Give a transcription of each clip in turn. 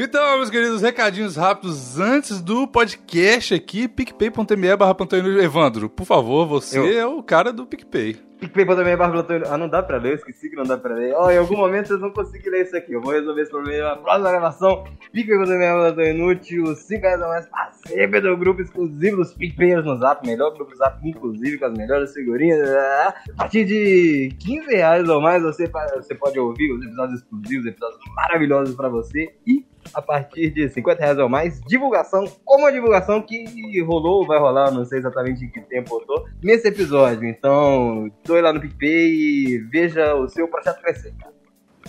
Então, meus queridos, recadinhos rápidos antes do podcast aqui, picpay.me barra Evandro, por favor, você Eu. é o cara do PicPay. PicPay.me barra Ah, não dá pra ler, eu esqueci que não dá pra ler. Ó, em algum momento vocês vão conseguir ler isso aqui. Eu vou resolver esse problema na próxima gravação. PicPay.me barra Inútil, 5 reais a mais pra sempre do grupo exclusivo dos PicPayers no Zap, melhor grupo Zap, inclusive com as melhores figurinhas. A partir de 15 reais ou mais você, você pode ouvir os episódios exclusivos, episódios maravilhosos pra você. E a partir de 50 reais ou mais, divulgação, como a divulgação que rolou, vai rolar, não sei exatamente em que tempo eu tô, nesse episódio. Então, doe lá no PicPay e veja o seu projeto crescer. cara.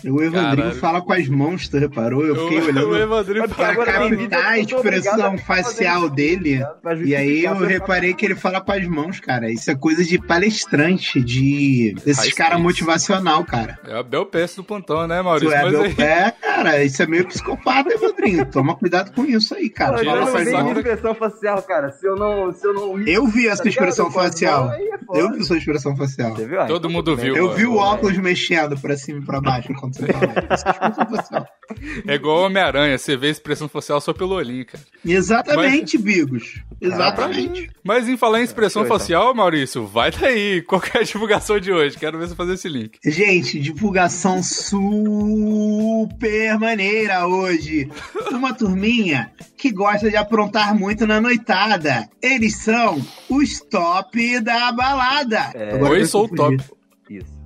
O Evandrinho Caralho. fala com as mãos, tu reparou? Eu fiquei o olhando Evandrinho Porque pra captar a expressão facial isso, dele. E aí eu reparei que ele fala com as mãos, cara. Isso é coisa de palestrante, de caras stakes. motivacional, cara. É a Bel Peste do plantão, né, Tu Maurício? é, aí- pé, cara. Isso é meio psicopata, Evandrinho. Toma cuidado com isso aí, cara. Pô, eu não vi minha expressão facial, cara. Se eu não. Se eu não Eu vi essa Tá expressão ligado? Com as facial. é. Eu vi sua expressão facial. Você viu? Todo então mundo viu, Eu vi o óculos mexendo pra cima e pra baixo enquanto você facial. É igual Homem-Aranha, você vê a expressão facial só pelo olhinho, cara. Exatamente, Bigos. Exatamente. Mas em falar em expressão facial, Maurício, vai daí. Qual que é a divulgação de hoje? Quero ver você fazer esse link. Gente, divulgação super maneira hoje. Uma turminha que gosta de aprontar muito na noitada. Eles são os top da balada. É. Oi, eu sou o top.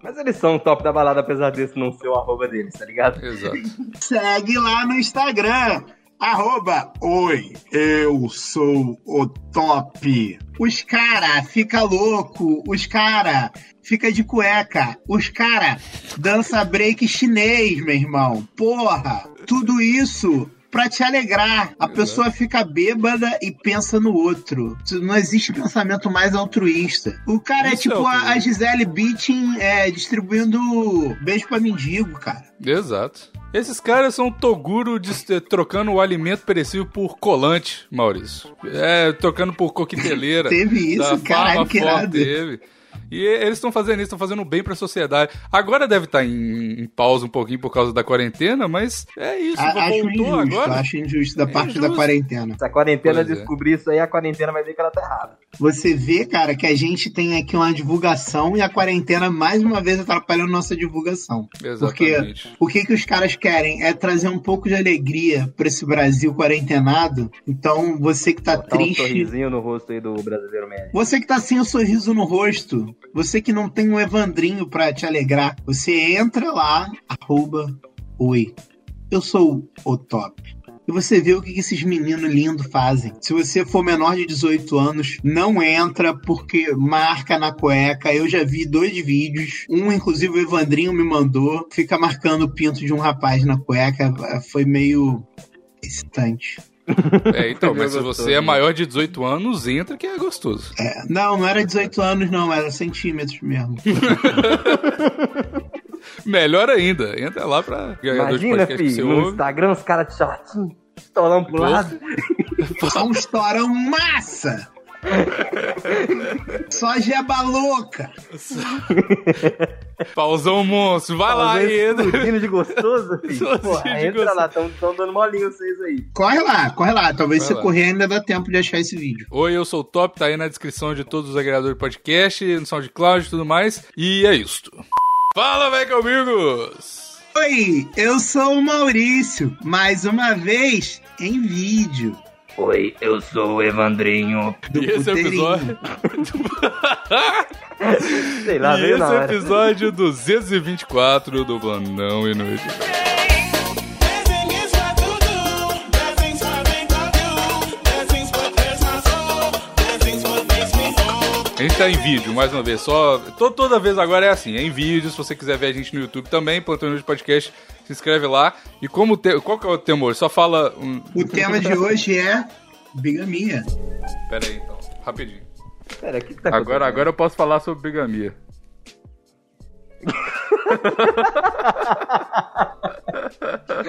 Mas eles são o top da balada, apesar desse não ser o arroba deles, tá ligado? Exato. Segue lá no Instagram. Arroba, oi, eu sou o top. Os cara fica louco, os cara fica de cueca, os cara dança break chinês, meu irmão. Porra, tudo isso pra te alegrar. A pessoa fica bêbada e pensa no outro. Não existe pensamento mais altruísta. O cara é Isso é tipo a, a. Gisele Bündchen é, distribuindo beijo pra mendigo, cara. Exato. Esses caras são Toguro dis- eh, trocando o alimento perecível por colante, Maurício. É, trocando por coqueteleira. Teve isso, caralho, Farma que teve. E eles estão fazendo isso, estão fazendo bem pra sociedade. Agora deve estar em, em pausa um pouquinho por causa da quarentena, mas é isso. A- acho injusto, agora. acho injusto da É parte da injusto. quarentena. Se a quarentena Pois é. descobrir isso aí, a quarentena vai ver que ela tá errada. Você vê, cara, que a gente tem aqui uma divulgação e a quarentena mais uma vez atrapalhando nossa divulgação. Exatamente. O que que os caras querem é trazer um pouco de alegria pra esse Brasil quarentenado. Então, você que tá Botar um triste, sorrisinho no rosto aí do brasileiro médio. você que tá sem o sorriso no rosto, você que não tem um Evandrinho pra te alegrar, você entra lá, arroba, oi, eu sou o top. E você vê o que esses meninos lindos fazem. Se você for menor de 18 anos, não entra porque marca na cueca. Eu já vi dois vídeos. Um, inclusive, o Evandrinho me mandou. Fica marcando o pinto de um rapaz na cueca. Foi meio excitante. É, então, mas se você é maior de 18 anos, entra que é gostoso. É, não, não era 18 anos, não. Era centímetros mesmo. Melhor ainda, entra lá pra ganhador de Imagina, você filho, no ouve. Instagram os caras de shortinho, estourando pro lado. Só um estourão massa! Só jeba louca! Pausão monstro, vai lá e explodindo de gostoso, filho. Explodindo Porra, de entra gostoso. lá, tão, tão dando molinho vocês aí. Corre lá, corre lá. Talvez Vai se lá. você correr ainda dá tempo de achar esse vídeo. Oi, eu sou o Top, tá aí na descrição de todos os agregadores de podcast, no SoundCloud e tudo mais. E é isto. Fala, velho, amigos! Oi, eu sou o Maurício, mais uma vez em vídeo. Oi, eu sou o Evandrinho. Do E esse é episódio. Sei lá, e esse episódio 224 do Blandão Inútil. Gente tá em vídeo, mais uma vez, só. to- toda vez agora é assim, é em vídeo. Se você quiser ver a gente no YouTube também, Plantão Inútil Podcast, se inscreve lá. E como te... qual que é o temor? Só fala. Um... O tema de hoje é bigamia. Pera aí, então, rapidinho. Pera, o que tá Agora, agora eu posso falar sobre bigamia.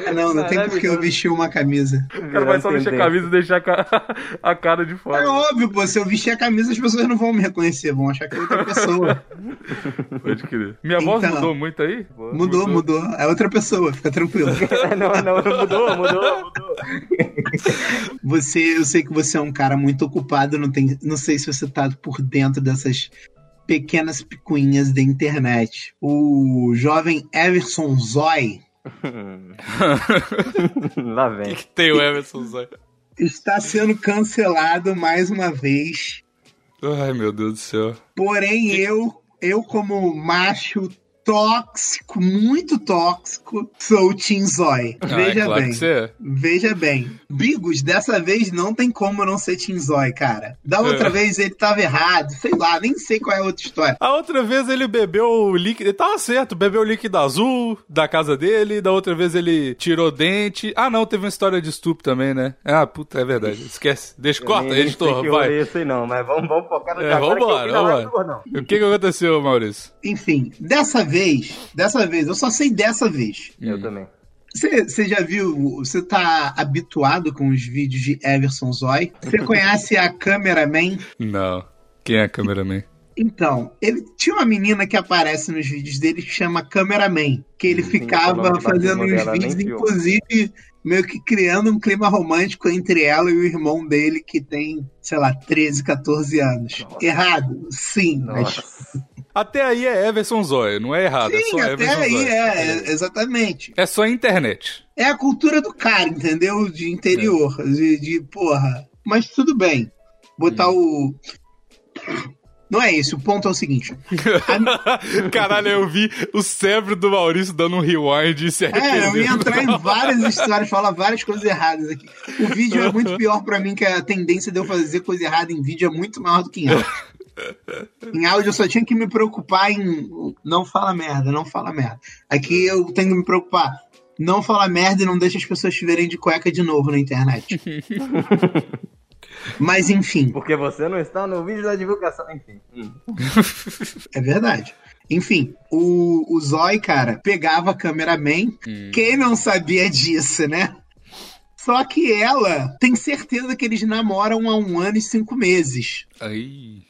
Ah, não, não tem por que eu vestir uma camisa. O cara vai só vestir a camisa e deixar a ca- a cara de É fora. óbvio, pô, se eu vestir a camisa as pessoas não vão me reconhecer, vão achar que é outra pessoa. Pode crer. Minha voz Então. mudou muito aí? Mudou, mudou. É outra pessoa, fica tranquilo. não, não, não mudou, mudou, mudou. Você, eu sei que você é um cara muito ocupado, não, tem, não sei se você tá por dentro dessas pequenas picuinhas da internet. O jovem Everson Zoy Lá O que, vem. que tem o Emerson Zóio? está sendo cancelado mais uma vez. Ai, meu Deus do céu. Porém, eu, eu como macho tóxico, muito tóxico, sou o Tim Zoy. Ah, Veja é claro bem. que você é. Veja bem, Bigos, dessa vez não tem como não ser Tinzói, cara. Da outra É. vez ele tava errado, sei lá, nem sei qual é a outra história. A outra vez ele bebeu o líquido. Ele tava certo, bebeu o líquido azul da casa dele. Da outra vez ele tirou dente. Ah, não, teve uma história de estupro também, né? Ah, puta, é verdade. Esquece. Deixa, corta, Nem- nem editor, sei vai. esse aí não, mas vamos, vamos focar no É, eu vambora, vambora. Gordão. O que que aconteceu, Maurício? Enfim, dessa vez, dessa vez, eu só sei dessa vez. Eu também. Você já viu, você tá habituado com os vídeos de Everson Zoy? Você conhece a Cameraman? Não. Quem é a cameraman? Então, ele tinha uma menina que aparece nos vídeos dele que chama Cameraman, que ele Sim, o ficava fazendo uns vídeos, inclusive meio que criando um clima romântico entre ela e o irmão dele, que tem, sei lá, 13, 14 anos. Nossa. Errado? Sim, mas. Até aí é Everson Zóia, não é errado, é Sim, só até Everson aí Zóia. é, é, exatamente. É só internet. É a cultura do cara, entendeu? De interior, de, de porra. Mas tudo bem. Botar o. Não é esse, o ponto é o seguinte. Caralho, eu vi o cérebro do Maurício dando um rewind e se É, eu ia entrar em várias histórias, falar várias coisas erradas aqui. O vídeo é muito pior pra mim, que a tendência de eu fazer coisa errada em vídeo é muito maior do que em áudio. Em áudio eu só tinha que me preocupar em. Não fala merda, não fala merda. Aqui eu tenho que me preocupar. Não fala merda e não deixa as pessoas te verem de cueca de novo na internet. Mas enfim, Porque você não está no vídeo da divulgação. Enfim. Hum. é verdade. Enfim, o, o Zói, cara, pegava a cameraman. Quem não sabia disso, né? Só que ela tem certeza que eles namoram há um ano e cinco meses. Aí.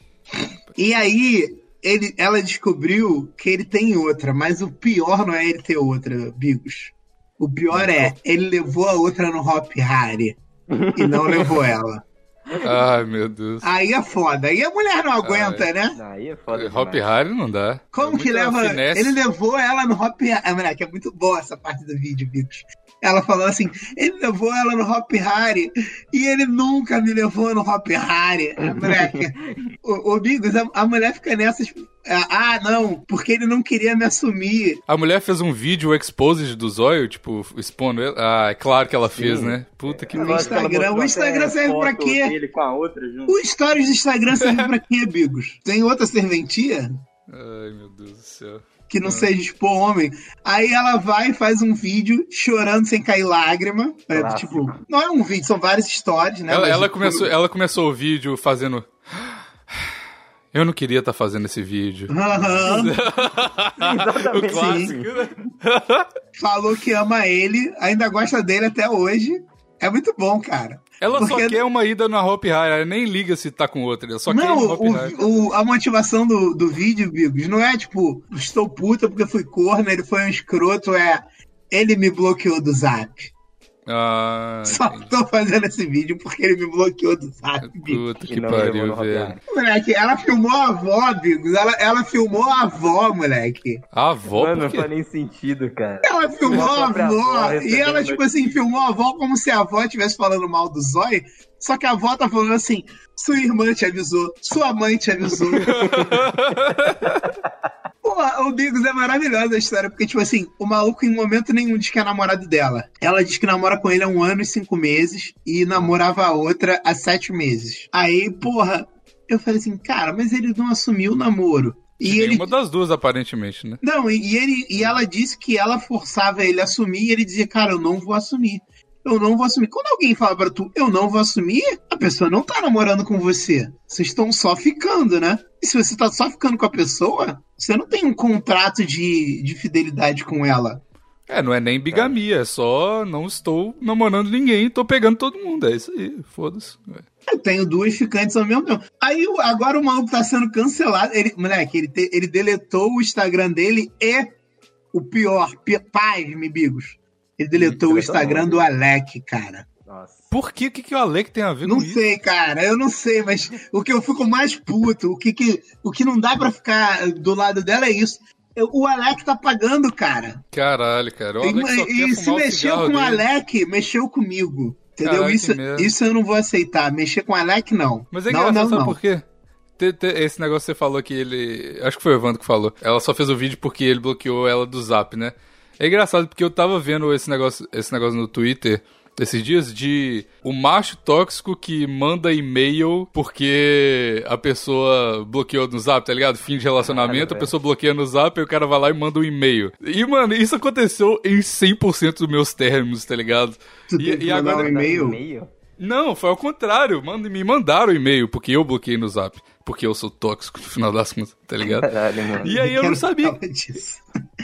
E aí, ele, ela descobriu que ele tem outra, mas o pior não é ele ter outra, Bigos. O pior é, ele levou a outra no Hop Harry e não levou ela. Ai, meu Deus. Aí é foda. Aí a mulher não aguenta, né? Aí é foda. Hop demais. Harry não dá. Como É que leva. finesse. Ele levou ela no Hop Harry. Ah, moleque, é muito boa essa parte do vídeo, Bigos. Ela falou assim: ele levou ela no Hop Harry e ele nunca me levou no Hop Harry. Moleque, o, o Bigos, a, a mulher fica nessas. Ah, não, porque ele não queria me assumir. A mulher fez um vídeo exposed do Zóio, tipo, expondo ele. Ah, é claro que ela fez, Sim. né? Puta que ela Instagram. O Instagram serve pra quê? dele com a outra junto. O stories do Instagram serve pra quê, Bigos? Tem outra serventia? Ai, meu Deus do céu. Que não seja expor homem. Aí ela vai e faz um vídeo chorando sem cair lágrima. É, tipo, não é um vídeo, são várias histórias, né? Ela, Mas ela o- começou, ela começou o vídeo fazendo. Eu não queria estar fazendo esse vídeo. Aham. o clássico? Falou que ama ele, ainda gosta dele até hoje. É muito bom, cara. Ela só Porque- quer uma ida na Hope High, ela nem liga se tá com outra, ela só quer ir não, Hope High. o, o- a motivação do, do vídeo, Bigos, não é tipo, estou puta porque fui corno, ele foi um escroto, é. Ele me bloqueou do zap. Ah, Só entendi. tô fazendo esse vídeo porque ele me bloqueou do zap. Puta que pariu, velho. Moleque, ela filmou a avó, Bigos. Ela, ela filmou a avó, moleque. A avó, Mano, não faz nem sentido, cara. Ela filmou A avó. avó E ela, tipo assim, filmou a avó como se a avó estivesse falando mal do Zói. Só que a avó tá falando assim: sua irmã te avisou, sua mãe te avisou. Pô, o Bigos é maravilhosa a história, porque, tipo assim, o maluco em momento nenhum diz que é namorado dela. Ela diz que namora com ele há um ano e cinco meses e namorava a outra há sete meses. Aí, porra, eu falei assim, cara, mas ele não assumiu o namoro. E ele Uma das duas, aparentemente, né? não, e, e ele, e ela disse que ela forçava ele a assumir e ele dizia, cara, eu não vou assumir. Eu não vou assumir. Quando alguém fala pra tu, eu não vou assumir, a pessoa não tá namorando com você. Vocês estão só ficando, né? E se você tá só ficando com a pessoa, você não tem um contrato de, de fidelidade com ela. É, não é nem bigamia, é só não estou namorando ninguém, tô pegando todo mundo. É isso aí, foda-se. Eu tenho duas ficantes ao mesmo tempo. Aí agora o maluco tá sendo cancelado. Ele, moleque, ele, te- ele deletou o Instagram dele e o pior, pi, pasme, Bigos. Ele deletou o Instagram não. do Alec, cara. Por que? O que, que o Alec tem a ver Não com isso? sei, cara, eu não sei, mas o que eu fico mais puto, o que, que, o que não dá pra ficar do lado dela é isso. Eu- O Alec tá pagando, cara. Caralho, cara. O E, Alec só e quer se mexeu com o dele. Alec, mexeu comigo. Entendeu? Caralho, isso, isso eu não vou aceitar. Mexer com o Alec, não. Mas é não, engraçado, não, sabe não. por quê? Esse negócio que você falou que ele. Acho que foi o Evandro que falou. Ela só fez o vídeo porque ele bloqueou ela do zap, né? É engraçado porque eu tava vendo esse negócio, esse negócio no Twitter esses dias de o macho tóxico que manda e-mail porque a pessoa bloqueou no zap, tá ligado? Fim de relacionamento, a velho. pessoa bloqueia no zap e o cara vai lá e manda um e-mail. E, mano, isso aconteceu em 100% dos meus termos, tá ligado? Tu E, e mandar agora. um e-mail? Não, foi ao contrário. Me mandaram e-mail, porque eu bloqueei no zap. Porque eu sou tóxico no final das contas, tá ligado? Caralho, mano. E aí eu não sabia.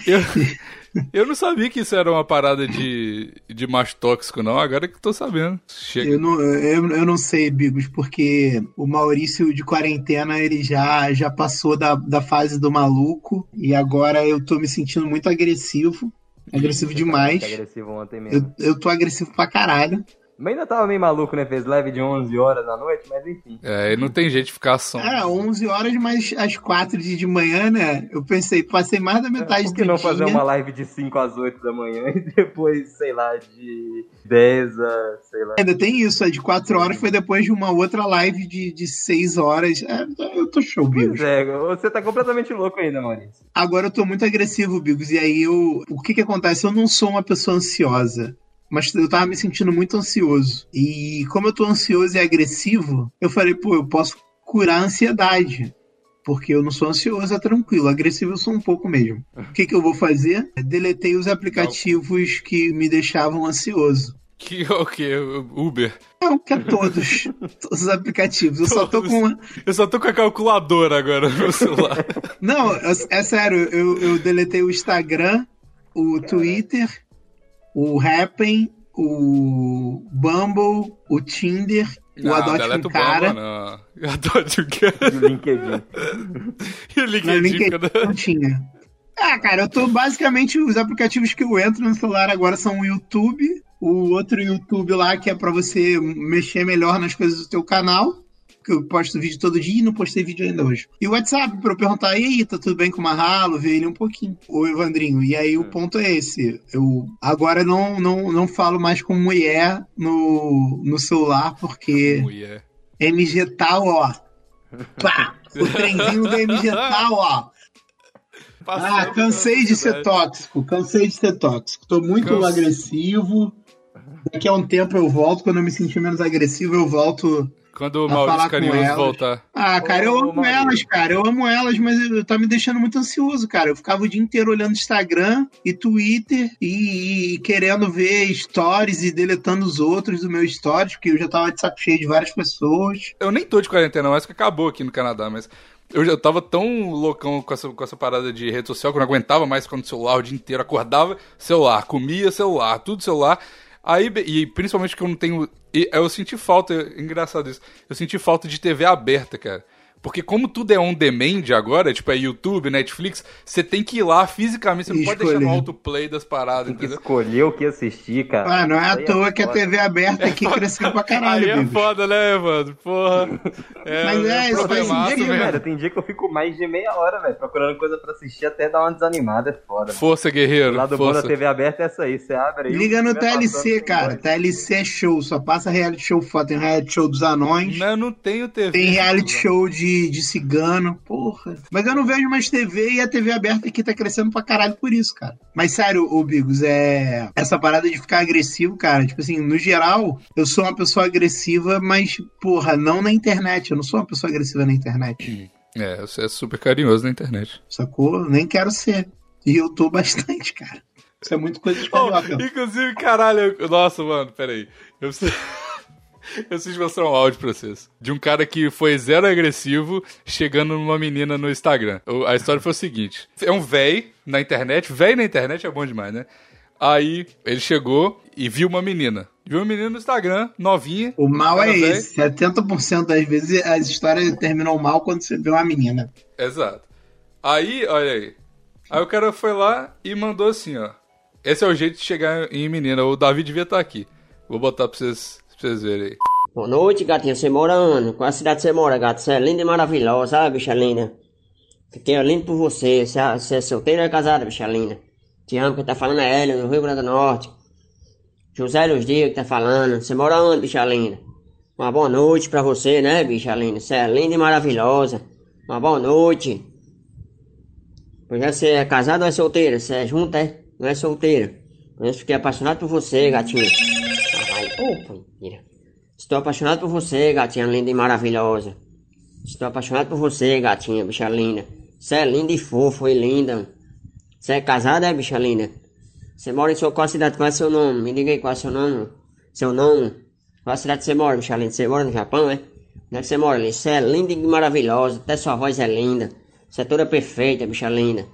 Eu, eu não sabia que isso era uma parada de, de macho tóxico, não. Agora que eu tô sabendo. Chega. Eu não, eu, eu não sei, Bigos, porque o Maurício de quarentena ele já, já passou da, da fase do maluco e agora eu tô me sentindo muito agressivo. Agressivo demais. Tá agressivo ontem mesmo. Eu, eu tô agressivo pra caralho. Mas ainda tava meio maluco, né? Fez live de 11 horas da noite, mas enfim. É, e não tem jeito de ficar som. É, 11 horas, mas às 4 de, manhã, né? Eu pensei, passei mais da metade Por que do não dia. fazer uma live de 5 às 8 da manhã e depois, sei lá, de 10 a, sei lá. Ainda tem isso, a de 4 horas foi depois de uma outra live de, de 6 horas. É, eu tô show, Bigos. Pois é, você tá completamente louco ainda, Maurício. Agora eu tô muito agressivo, Bigos. E aí eu. O que que acontece? Eu não sou uma pessoa ansiosa. Mas eu tava me sentindo muito ansioso. E como eu tô ansioso e agressivo, eu falei, pô, eu posso curar a ansiedade. Porque eu não sou ansioso, é tranquilo. Agressivo eu sou um pouco mesmo. O que, que eu vou fazer? Deletei os aplicativos que me deixavam ansioso. Que o que? Uber. Não, que é todos. todos os aplicativos. Eu só tô Todos. com. Eu só tô com a calculadora agora no meu celular. Não, é, é sério, eu, eu deletei o Instagram, o Twitter, o Happn, o Bumble, o Tinder, o não, Adote deleta um o Cara. Bumble, não. Adote um cara. O LinkedIn. E o Não, LinkedIn, LinkedIn cada- não tinha. Ah, cara, eu tô basicamente. Os aplicativos que eu entro no celular agora são o YouTube, o outro YouTube lá que é pra você mexer melhor nas coisas do teu canal. Que eu posto vídeo todo dia e não postei vídeo ainda hoje. E o WhatsApp, pra eu perguntar, e aí, tá tudo bem com o Marralo? Ver ele um pouquinho. O Evandrinho. E aí o ponto é esse. Eu agora não, não, não falo mais com mulher no, no celular, porque Mulher. MG tal, ó. Pá! O trenzinho do MG tal, ó. Ah, cansei de ser tóxico, cansei de ser tóxico. Tô muito Canse- agressivo. Daqui a um tempo eu volto, quando eu me sentir menos agressivo, eu volto. Quando o Maurício Carinhoso voltar. Ah, cara, eu amo elas, cara. Eu amo elas, mas eu- tá me deixando muito ansioso, cara. Eu ficava o dia inteiro olhando Instagram e Twitter e, e querendo ver stories e deletando os outros do meu stories, porque eu já tava de saco cheio de várias pessoas. Eu nem tô de quarentena, mas que acabou aqui no Canadá, mas. Eu já tava tão loucão com essa, com essa parada de rede social que eu não aguentava mais ficar no celular o dia inteiro. Acordava, celular, comia celular, tudo celular. Aí, e principalmente que eu não tenho. Eu senti falta, engraçado isso. Eu senti falta de TV aberta, cara. Porque como tudo é on demand agora, tipo é YouTube, Netflix, você tem que ir lá fisicamente, você não pode deixar no Escolher. autoplay das paradas, Tem que entendeu? escolher o que assistir, cara. Ah, não é à Aí toa que a foda. TV aberta aqui cresceu pra caralho, Aí é Bigos. foda, né, mano? Porra. É, Mas é, isso pô, faz é massa sentido. Velho, tem dia que eu fico mais de meia hora, velho, procurando coisa pra assistir até dar uma desanimada, é foda. Força, O guerreiro. lado bom da. TV aberta é essa aí, você abre aí. Liga o no que TLC, passando, cara. TLC é show, só passa reality show foda. Tem reality show dos anões, Não, eu não tenho TV. tem reality show de, de cigano, porra. Mas eu não vejo mais TV e a TV aberta aqui tá crescendo pra caralho por isso, cara. Mas sério, ô Bigos, é. Essa parada de ficar agressivo, cara. Tipo assim, no geral, eu sou uma pessoa agressiva, mas, porra, não na internet. Eu não sou uma pessoa agressiva na internet. É, você é super carinhoso na internet. Sacou? Nem quero ser. E eu tô bastante, cara. Isso é muito coisa de carioca. inclusive, caralho, eu- nossa, mano, peraí. Eu preciso... eu preciso mostrar um áudio pra vocês. De um cara que foi zero agressivo chegando numa menina no Instagram. A história foi o seguinte: é um véi na internet, véi na internet é bom demais, né? Aí ele chegou e viu uma menina. Viu uma menina no Instagram, novinha. O mal é velho. esse. 70% das vezes as histórias terminam mal quando você vê uma menina. Exato. Aí, olha aí. Aí o cara foi lá e mandou assim, ó. Esse é o jeito de chegar em menina. O Davi devia estar aqui. Vou botar pra vocês, pra vocês verem aí. Boa noite, gatinha. Você mora onde? Qual a cidade você mora, gato? Você é linda e maravilhosa, sabe, bicha linda? Fiquei lindo por você. É, você é solteira ou é casada, bicha linda? Te amo, quem tá falando é Hélio, do Rio Grande do Norte. José Luz Dias que tá falando. Você mora onde, bicha linda? Uma boa noite pra você, né, bicha linda? Você é linda e maravilhosa. Uma boa noite. Pois é, você é casada ou é solteira? Você é junta, é? Não é solteira. Por isso fiquei apaixonado por você, gatinha. Opa, mentira. Estou apaixonado por você, gatinha linda e maravilhosa. Estou apaixonado por você, gatinha, bicha linda. Você é linda e fofa e linda. Você é casada, é, bicha linda? Você mora em sua qual cidade? Qual é seu nome? Me diga aí qual é seu nome. Seu nome? Qual cidade você mora, bicha linda? Você mora no Japão, é? Onde é que você mora, linda? Você é linda e maravilhosa. Até sua voz é linda. Você é toda perfeita, bicha linda.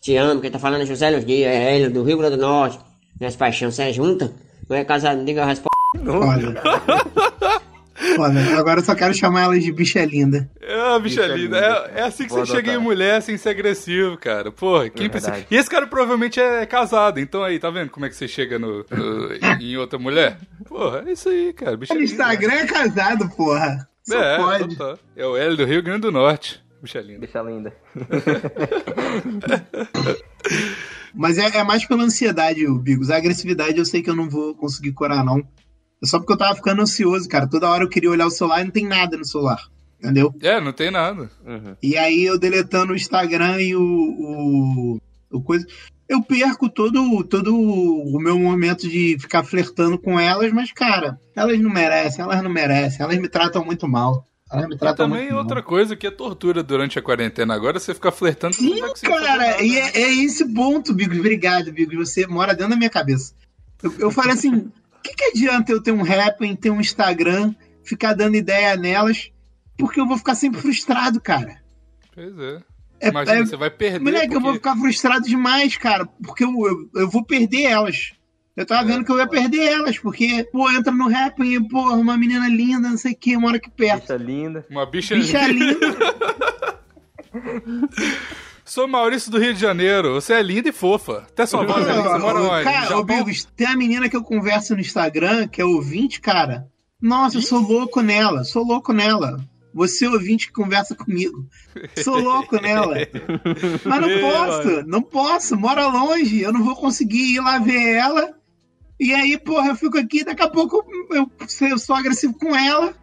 Te amo, quem tá falando é José Los Dias, é Hélio, do Rio Grande do Norte. Minhas paixões, você é junta? Não é casado? Me diga a resposta. Olha. Olha, agora eu só quero chamar ela de bicha linda. É, bicha Bicha linda. linda. É, é assim que Vou você chega em mulher sem ser agressivo, cara. Porra, quem É pensa... E esse cara provavelmente é casado, então aí, tá vendo como é que você chega no, no- em outra mulher? Porra, é isso aí, cara. Bicha linda. Instagram é casado, porra. Só É, pode. total. é o Hélio do Rio Grande do Norte. Bicha linda. Bicha linda. Mas é, é mais pela ansiedade, o Bigos. A agressividade eu sei que eu não vou conseguir curar, não. É só porque eu tava ficando ansioso, cara. Toda hora eu queria olhar o celular e não tem nada no celular. Entendeu? É, não tem nada. Uhum. E aí eu deletando o Instagram e o, o, o coisa. Eu perco todo, todo o meu momento de ficar flertando com elas, mas, cara, elas não merecem, elas não merecem, elas me tratam muito mal. Elas me E tratam também muito outra mal. coisa que é tortura durante a quarentena. Agora você fica flertando, Sim, cara, e é, é esse ponto, Bigos. Obrigado, Bigos. Você mora dentro da minha cabeça. Eu, eu falei assim: que, que adianta eu ter um rap, ter um Instagram, ficar dando ideia nelas, porque eu vou ficar sempre frustrado, cara. Pois é. É, Imagina, é- você vai perder. Moleque, eu vou porque- ficar frustrado demais, cara, porque eu, eu, eu vou perder elas. Eu tava vendo que eu ia perder elas, porque, pô, entra no rap e, pô, uma menina linda, não sei o que, mora aqui perto. Bicha linda. Uma bicha, Bicha linda. Sou Maurício do Rio de Janeiro. Você é linda e fofa. Até sua voz é linda. Você mora onde? Cara, ô Bigos, tem a menina que eu converso no Instagram, que é ouvinte, cara. Nossa, eu sou louco nela, sou louco nela. Você ouvinte que conversa comigo. Sou louco nela. Mas não posso, não posso, mora longe, eu não vou conseguir ir lá ver ela. E aí, porra, eu fico aqui, daqui a pouco eu, eu sou agressivo com ela.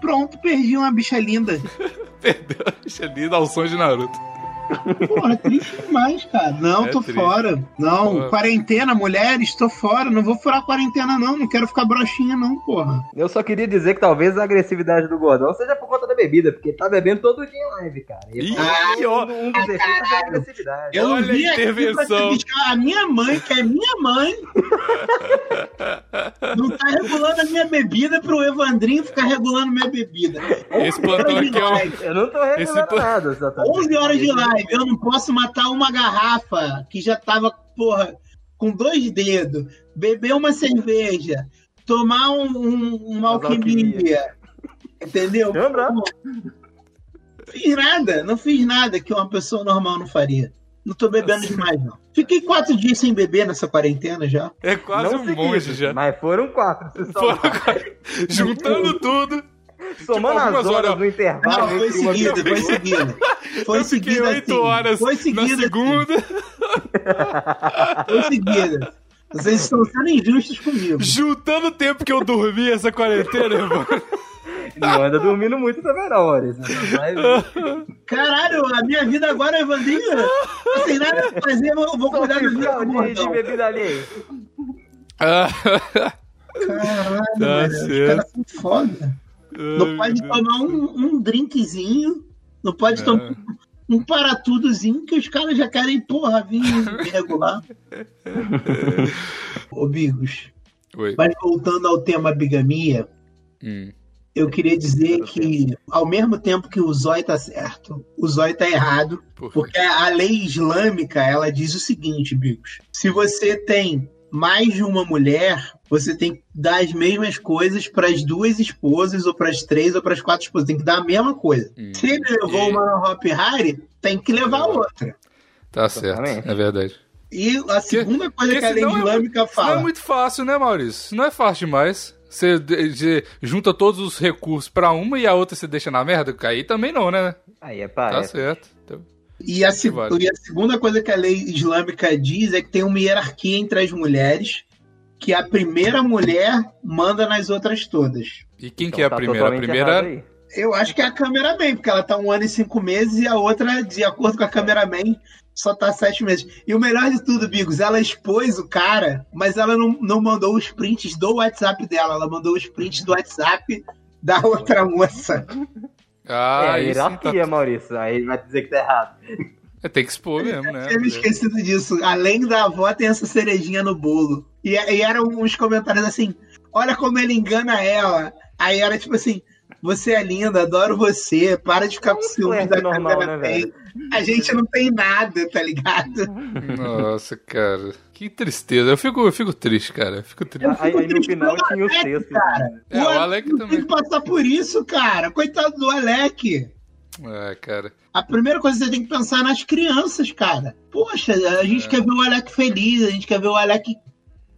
Pronto, perdi uma bicha linda. Perdeu a bicha linda ao som de Naruto. Porra, triste demais, cara. Não, É tô triste. fora. Não, Porra. quarentena, mulheres, tô fora. Não vou furar quarentena, não. Não quero ficar broxinha, não, porra. Eu só queria dizer que talvez a agressividade do gordão seja por conta da bebida, porque tá bebendo todo dia em live, cara. E Ih, ó. um, dos efeitos é a agressividade. Eu Olha a vim aqui pra intervenção. a minha mãe, que é minha mãe. não tá regulando a minha bebida pro Evandrinho ficar regulando minha bebida. Esse plantão aqui é um... Eu não tô Esse regulando po- nada, só tô 11 horas de live, eu não posso matar uma garrafa que já tava, porra, com dois dedos, beber uma cerveja, tomar um, um- uma Umas alquimia, entendeu? Lembra? Pô, Fiz nada, não fiz nada que uma pessoa normal não faria. Não tô bebendo demais, não. Fiquei quatro dias sem beber nessa quarentena já. É quase não um monge já. Mas foram quatro. Foram quase- Juntando tudo. Somando tipo, as horas horas- do intervalo. Não, foi seguida, foi seguida. Foi eu fiquei seguida oito assim. horas Foi na seguida assim. segunda, Foi seguida. Vocês estão sendo injustos comigo. juntando o tempo que eu dormi essa quarentena, irmão. Não anda dormindo muito também, não, Maurício. Caralho, a minha vida agora é Evandrinho. Não tem nada pra fazer, eu vou, cuidar do meu de, bebida ali. Ah, Caralho, Tá velho, os caras são foda. Não pode tomar um, um drinkzinho, não pode tomar um para tudozinho, que os caras já querem, porra, vir regular. Ô, Bigos, Oi. mas voltando ao tema bigamia, Hum. eu queria dizer que, ao mesmo tempo que o Zói tá certo, o Zói tá errado, Por porque a lei islâmica, ela diz o seguinte, Bigos, se você tem mais de uma mulher, você tem que dar as mesmas coisas para as duas esposas, ou para as três, ou para as quatro esposas. Tem que dar a mesma coisa. Hum. Se ele levou E- uma no Hop Harry, tem que levar outra. Tá certo, é verdade. E a segunda coisa porque que a lei senão é islâmica Isso não fala. é muito fácil, né, Maurício? Isso não é fácil demais. Você, de- de- junta todos os recursos pra uma e a outra você deixa na merda? Aí também não, né? Aí é Tá parece. certo. Então, E a, Vale. e a segunda coisa que a lei islâmica diz é que tem uma hierarquia entre as mulheres, que a primeira mulher manda nas outras todas. E quem Então que é a tá primeira? A primeira. Eu acho que é a cameraman, porque ela tá um ano e cinco meses e a outra, de acordo com a cameraman, só tá sete meses. E o melhor de tudo, Bigos, ela expôs o cara, mas ela não, não mandou os prints do WhatsApp dela, ela mandou os prints do WhatsApp da outra moça. Ah, é, a sim, tá- hierarquia, Maurício. Aí ele vai dizer que tá errado. É, tem que expor mesmo, né? Eu tinha me esquecido disso. Além da avó, tem essa cerejinha no bolo. E, e eram uns comentários assim: olha como ele engana ela. Aí era tipo assim: você é linda, adoro você, para de ficar com ciúme flerte da normal, né, tem. A gente não tem nada, tá ligado? Nossa, cara. Que tristeza. Eu fico, eu fico triste, cara. Eu fico triste. Aí, aí no final tinha os Alec, textos. cara. É, o Alec tem também. que passar por isso, cara. Coitado do Alec. É, cara. A primeira coisa que você tem que pensar é nas crianças, cara. Poxa, a gente É. quer ver o Alec feliz, a gente quer ver o Alec.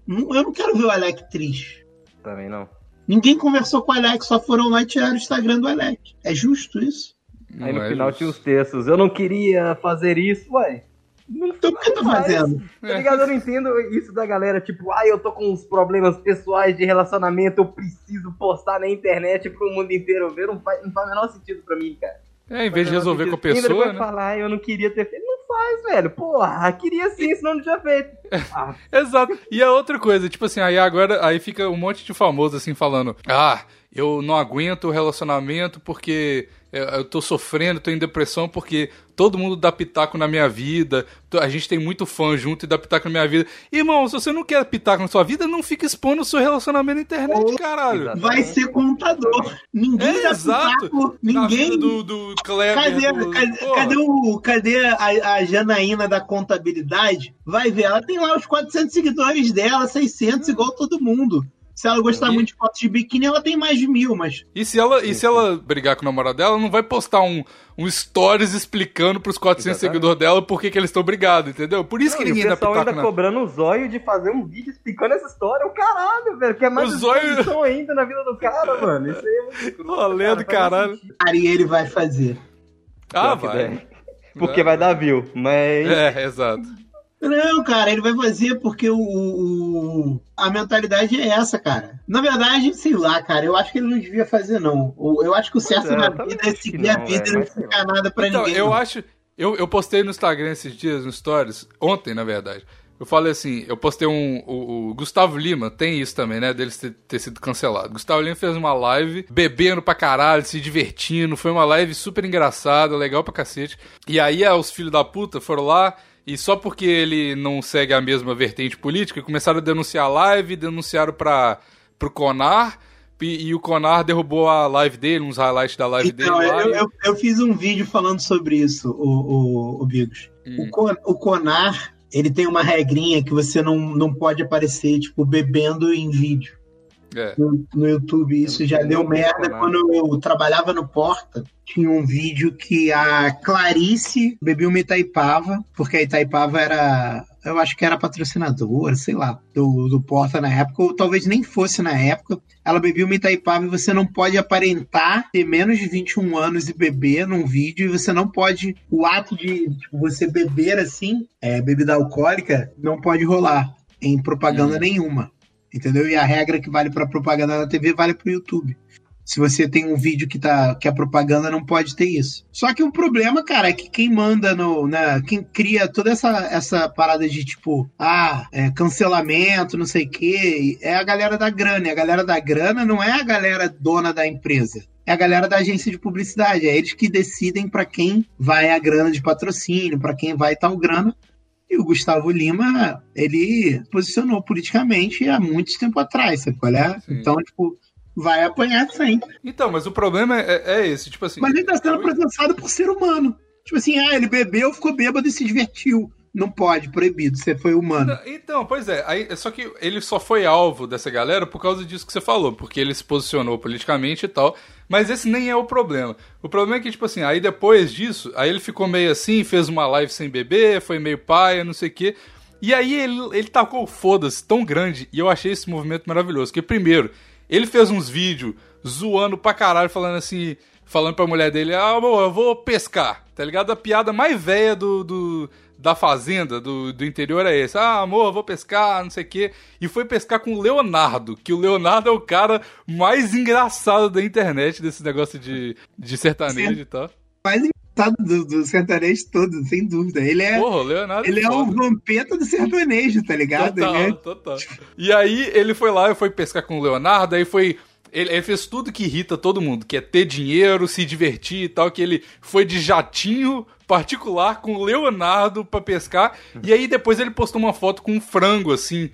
Eu não quero ver o Alec triste. Também não. Ninguém conversou com o Alec, só foram lá e tiraram o Instagram do Alec. É justo isso? Aí Não no é final justo. tinha os textos. Eu não queria fazer isso, ué. Não Então por que tá faz. fazendo? Tá ligado? Eu não entendo isso da galera, tipo, ai, eu tô com uns problemas pessoais de relacionamento, eu preciso postar na internet pro mundo inteiro ver. Não faz, não faz o menor sentido pra mim, cara. É, em vez de resolver com a pessoa, depois né? falar, "Ai, eu não queria ter feito. Não faz, velho. Porra, queria sim, senão não tinha feito. Ah, Exato. E a outra coisa, tipo assim, aí agora aí fica um monte de famoso assim falando: "Ah, eu não aguento o relacionamento porque eu, eu tô sofrendo, tô em depressão porque todo mundo dá pitaco na minha vida, a gente tem muito fã junto e dá pitaco na minha vida". Irmão, se você não quer pitaco na sua vida, não fica expondo o seu relacionamento na internet, caralho. Vai ser contador. Ninguém É, dá exato. pitaco, Na ninguém. vida do, do Kleber, Cadê, do- cadê, cadê o, cadê a, a Janaína da contabilidade? Vai ver, ela tem lá os 400 seguidores dela, 600, igual todo mundo. Se ela gostar E- muito de fotos de biquíni, ela tem mais de mil, mas E se ela, e se ela brigar com o namorado dela, ela não vai postar um, um stories explicando pros 400 Exatamente. seguidores dela por que, que eles estão brigados, entendeu? Por isso Não, que ninguém o dá pessoal pitaco ainda na... cobrando o zóio de fazer um vídeo explicando essa história. O caralho, velho. Que é mais O zóio- exposição ainda na vida do cara, mano. Isso aí é muito Rolê cara, do caralho. Ari ele vai fazer. Ah, vai. Porque vai dar view, mas... É, exato. Não, cara, ele vai fazer porque o, o- a mentalidade é essa, cara. Na verdade, sei lá, cara, eu acho que ele não devia fazer, não. Eu acho que o certo é, na vida é seguir a não, vida e velho, não explicar nada pra Então, ninguém. eu não. acho... Eu, eu postei no Instagram esses dias, no Stories, ontem, na verdade. Eu falei assim, eu postei um... O, o Gustavo Lima, tem isso também, né, deles ter, ter sido cancelado. Gustavo Lima fez uma live, bebendo pra caralho, se divertindo. Foi uma live super engraçada, legal pra cacete. E aí, os filhos da puta foram lá... E só porque ele não segue a mesma vertente política, começaram a denunciar a live, denunciaram pra, pro Conar, e, e o Conar derrubou a live dele, uns highlights da live Então, dele eu, eu, eu fiz um vídeo falando sobre isso, o, o, o Bigos. Hum. O, Con- o Conar, ele tem uma regrinha que você não, não pode aparecer, tipo, bebendo em vídeo. É. no, no YouTube. Isso já deu merda quando eu trabalhava no Porta. Tinha um vídeo que a Clarice bebia uma Itaipava, porque a Itaipava era. Eu acho que era patrocinadora, sei lá, do, do Porta na época, ou talvez nem fosse na época. Ela bebia uma Itaipava e você não pode aparentar ter menos de 21 anos e beber num vídeo, e você não pode. O ato de tipo, você beber assim, é, bebida alcoólica, não pode rolar em propaganda Hum. nenhuma. Entendeu? E a regra que vale para propaganda na TV vale para o YouTube. Se você tem um vídeo que tá que a propaganda não pode ter isso. Só que o problema, cara, é que quem manda no, né, quem cria toda essa, essa parada de tipo, ah, é, cancelamento, não sei o quê, é a galera da grana. E a galera da grana não é a galera dona da empresa. É a galera da agência de publicidade, é eles que decidem para quem vai a grana de patrocínio, para quem vai tal grana. E o Gustavo Lima, ele posicionou politicamente há muito tempo atrás, sabe qual é? Sim. Então, tipo, vai apanhar sempre. Então, mas o problema é, é esse, tipo assim. Mas ele tá sendo processado por ser humano. Tipo assim, ah, ele bebeu, ficou bêbado e se divertiu. Não pode, proibido. Você foi humano. Então, pois é, aí, só que ele só foi alvo dessa galera por causa disso que você falou, porque ele se posicionou politicamente e tal, mas esse nem é o problema. O problema é que, tipo assim, aí depois disso, aí ele ficou meio assim, fez uma live sem beber, foi meio paia, não sei o quê, e aí ele, ele tacou foda-se tão grande, e eu achei esse movimento maravilhoso, que primeiro, ele fez uns vídeos zoando pra caralho, falando assim, falando pra mulher dele, ah, amor, eu vou pescar, tá ligado? A piada mais velha do, do- da fazenda, do, do interior é esse. Ah, amor, vou pescar, não sei o quê. E foi pescar com o Leonardo, que o Leonardo é o cara mais engraçado da internet, desse negócio de, de sertanejo Sim. e tal. Mais engraçado do, do sertanejo todo, sem dúvida. Ele é, Porra, o Leonardo ele é o foda. vampeta do sertanejo, tá ligado? Total, é- total. E aí ele foi lá e foi pescar com o Leonardo, aí foi. Ele, ele fez tudo que irrita todo mundo, que é ter dinheiro, se divertir e tal, que ele foi de jatinho particular com o Leonardo pra pescar. E aí depois ele postou uma foto com um frango, assim,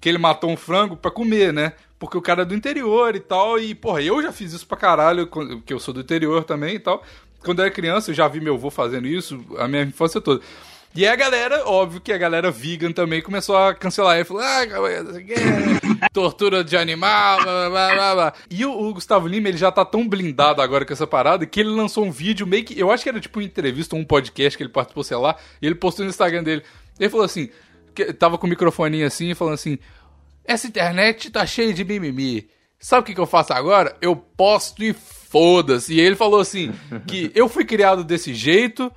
que ele matou um frango pra comer, né? Porque o cara é do interior e tal, e, porra, eu já fiz isso pra caralho, porque eu sou do interior também e tal. Quando eu era criança, eu já vi meu avô fazendo isso, a minha infância toda. E a galera, óbvio que a galera vegan também começou a cancelar. Ele falou, ah, é tortura de animal, blá, blá, blá, blá. E o, o Gustavo Lima, ele já tá tão blindado agora com essa parada que ele lançou um vídeo meio que, eu acho que era tipo uma entrevista ou um podcast que ele participou, sei lá, e ele postou no Instagram dele. Ele falou assim, que, tava com o microfoninho assim, falando assim, essa internet tá cheia de mimimi. Sabe o que, que eu faço agora? Eu posto e foda-se. E ele falou assim: que eu fui criado desse jeito,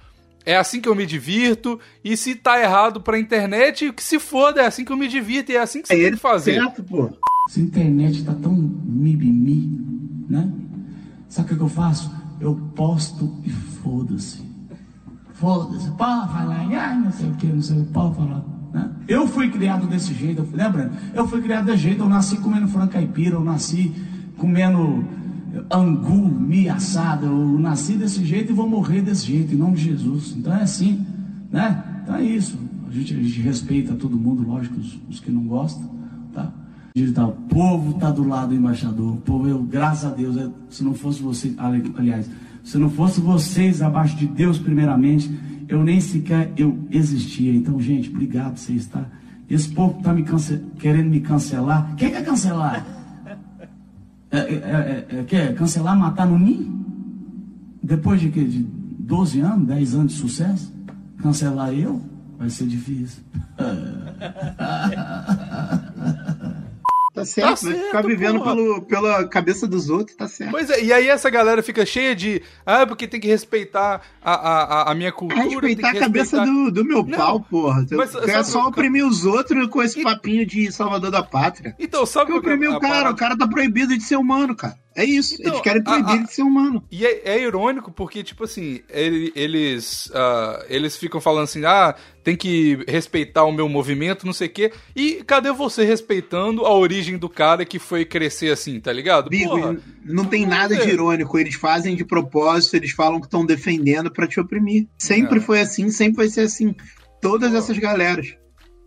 é assim que eu me divirto, e se tá errado pra internet, que se foda, é assim que eu me divirto, e é assim que você É tem ele que fazer. certo, pô. Essa internet tá tão mimimi, né? Sabe o que, que eu faço? Eu posto e foda-se. Foda-se, pode falar, ai, não sei o que, não sei o que, pode falar. Né? Eu fui criado desse jeito, lembra? Eu fui criado desse jeito, eu nasci comendo frango caipira, eu nasci comendo angu, assado, eu nasci desse jeito e vou morrer desse jeito, em nome de Jesus. Então é assim, né? Então é isso. A gente, a gente respeita todo mundo, lógico, os, os que não gostam, tá? Digital, o povo tá do lado do embaixador. O povo, eu, graças a Deus, eu- se não fosse você, ali- aliás, se não fosse vocês abaixo de Deus primeiramente, eu nem sequer eu existia. Então, gente, obrigado vocês, tá? Esse povo tá me querendo me cancelar, quem quer cancelar? É, é, é, é, quer cancelar, matar no ninho? Depois de quê? De 12 anos, 10 anos de sucesso? Cancelar eu? Vai ser difícil. Tá certo, vai certo, ficar vivendo porra. pelo, pela cabeça dos outros, tá certo. Pois é, e aí essa galera fica cheia de. Ah, porque tem que respeitar a, a, a- minha cultura. Respeitar a cabeça respeitar- do, do meu Não, pau, porra. mas sabe- só oprimir os outros com esse papinho de salvador da pátria. Então, sabe qual que é oprimir o cara, o cara tá proibido de ser humano, cara. É isso, Então, eles querem a- proibir a- ele de ser humano. E é, é irônico porque, tipo assim, ele- eles, ah, eles ficam falando assim, ah, tem que respeitar o meu movimento, não sei o quê. E cadê você respeitando a origem do cara que foi crescer assim, tá ligado? Bigo, Porra, não tem nada de ver. irônico. Eles fazem de propósito, eles falam que estão defendendo pra te oprimir. Sempre É. foi assim, sempre vai ser assim. Todas essas galeras.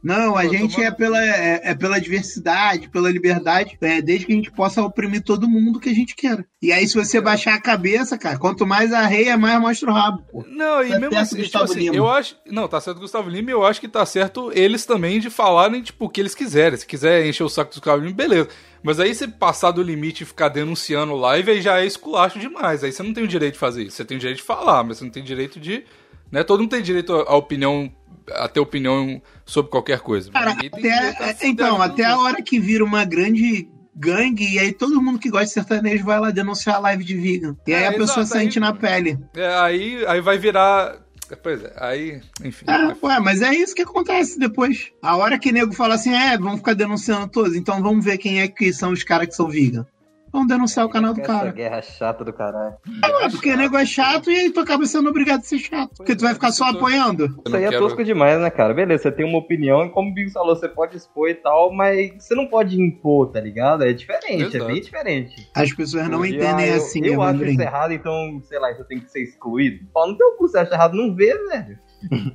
Não, a Pô, gente tomando- é pela, é, é pela diversidade, pela liberdade, é, desde que a gente possa oprimir todo mundo que a gente queira. E aí, se É. você baixar a cabeça, cara, quanto mais arreia, mais mostra o rabo, pô. Não, e Tá mesmo assim, tipo assim, eu acho. Não, tá certo Gustavo Lima e eu acho que tá certo eles também de falarem, tipo, o que eles quiserem. Se quiser encher o saco do Gustavo Lima, beleza. Mas aí você passar do limite e ficar denunciando live, aí já é esculacho demais. Aí você não tem o direito de fazer isso. Você tem o direito de falar, mas você não tem direito de. Né? Todo mundo tem direito à opinião. A ter opinião sobre qualquer coisa. Cara, até, então, até a hora que vira uma grande gangue, e aí todo mundo que gosta de sertanejo vai lá denunciar a live de vegan. E aí É, a pessoa exato, sente aí- na pele. É, aí, aí vai virar. Pois é, aí. Enfim. É, ué, mas é isso que acontece depois. A hora que nego fala assim, é, vamos ficar denunciando todos, então vamos ver quem é que são os caras que são vegan. Vamos denunciar o canal do Essa cara. guerra chata do caralho. É, porque o nego é chato e aí tu acaba sendo obrigado a ser chato. Porque tu vai ficar só apoiando. Eu Isso aí é quero- tosco demais, né, cara? Beleza, você tem uma opinião e como o Bigos falou, você pode expor e tal, mas você não pode impor, tá ligado? É diferente, Exato. é bem diferente. As pessoas não Porque, entendem ah, eu, assim, Eu acho Evandrinho. isso errado, então, sei lá, isso tem que ser excluído. Fala, não tem o cu, você acha errado, não vê, velho.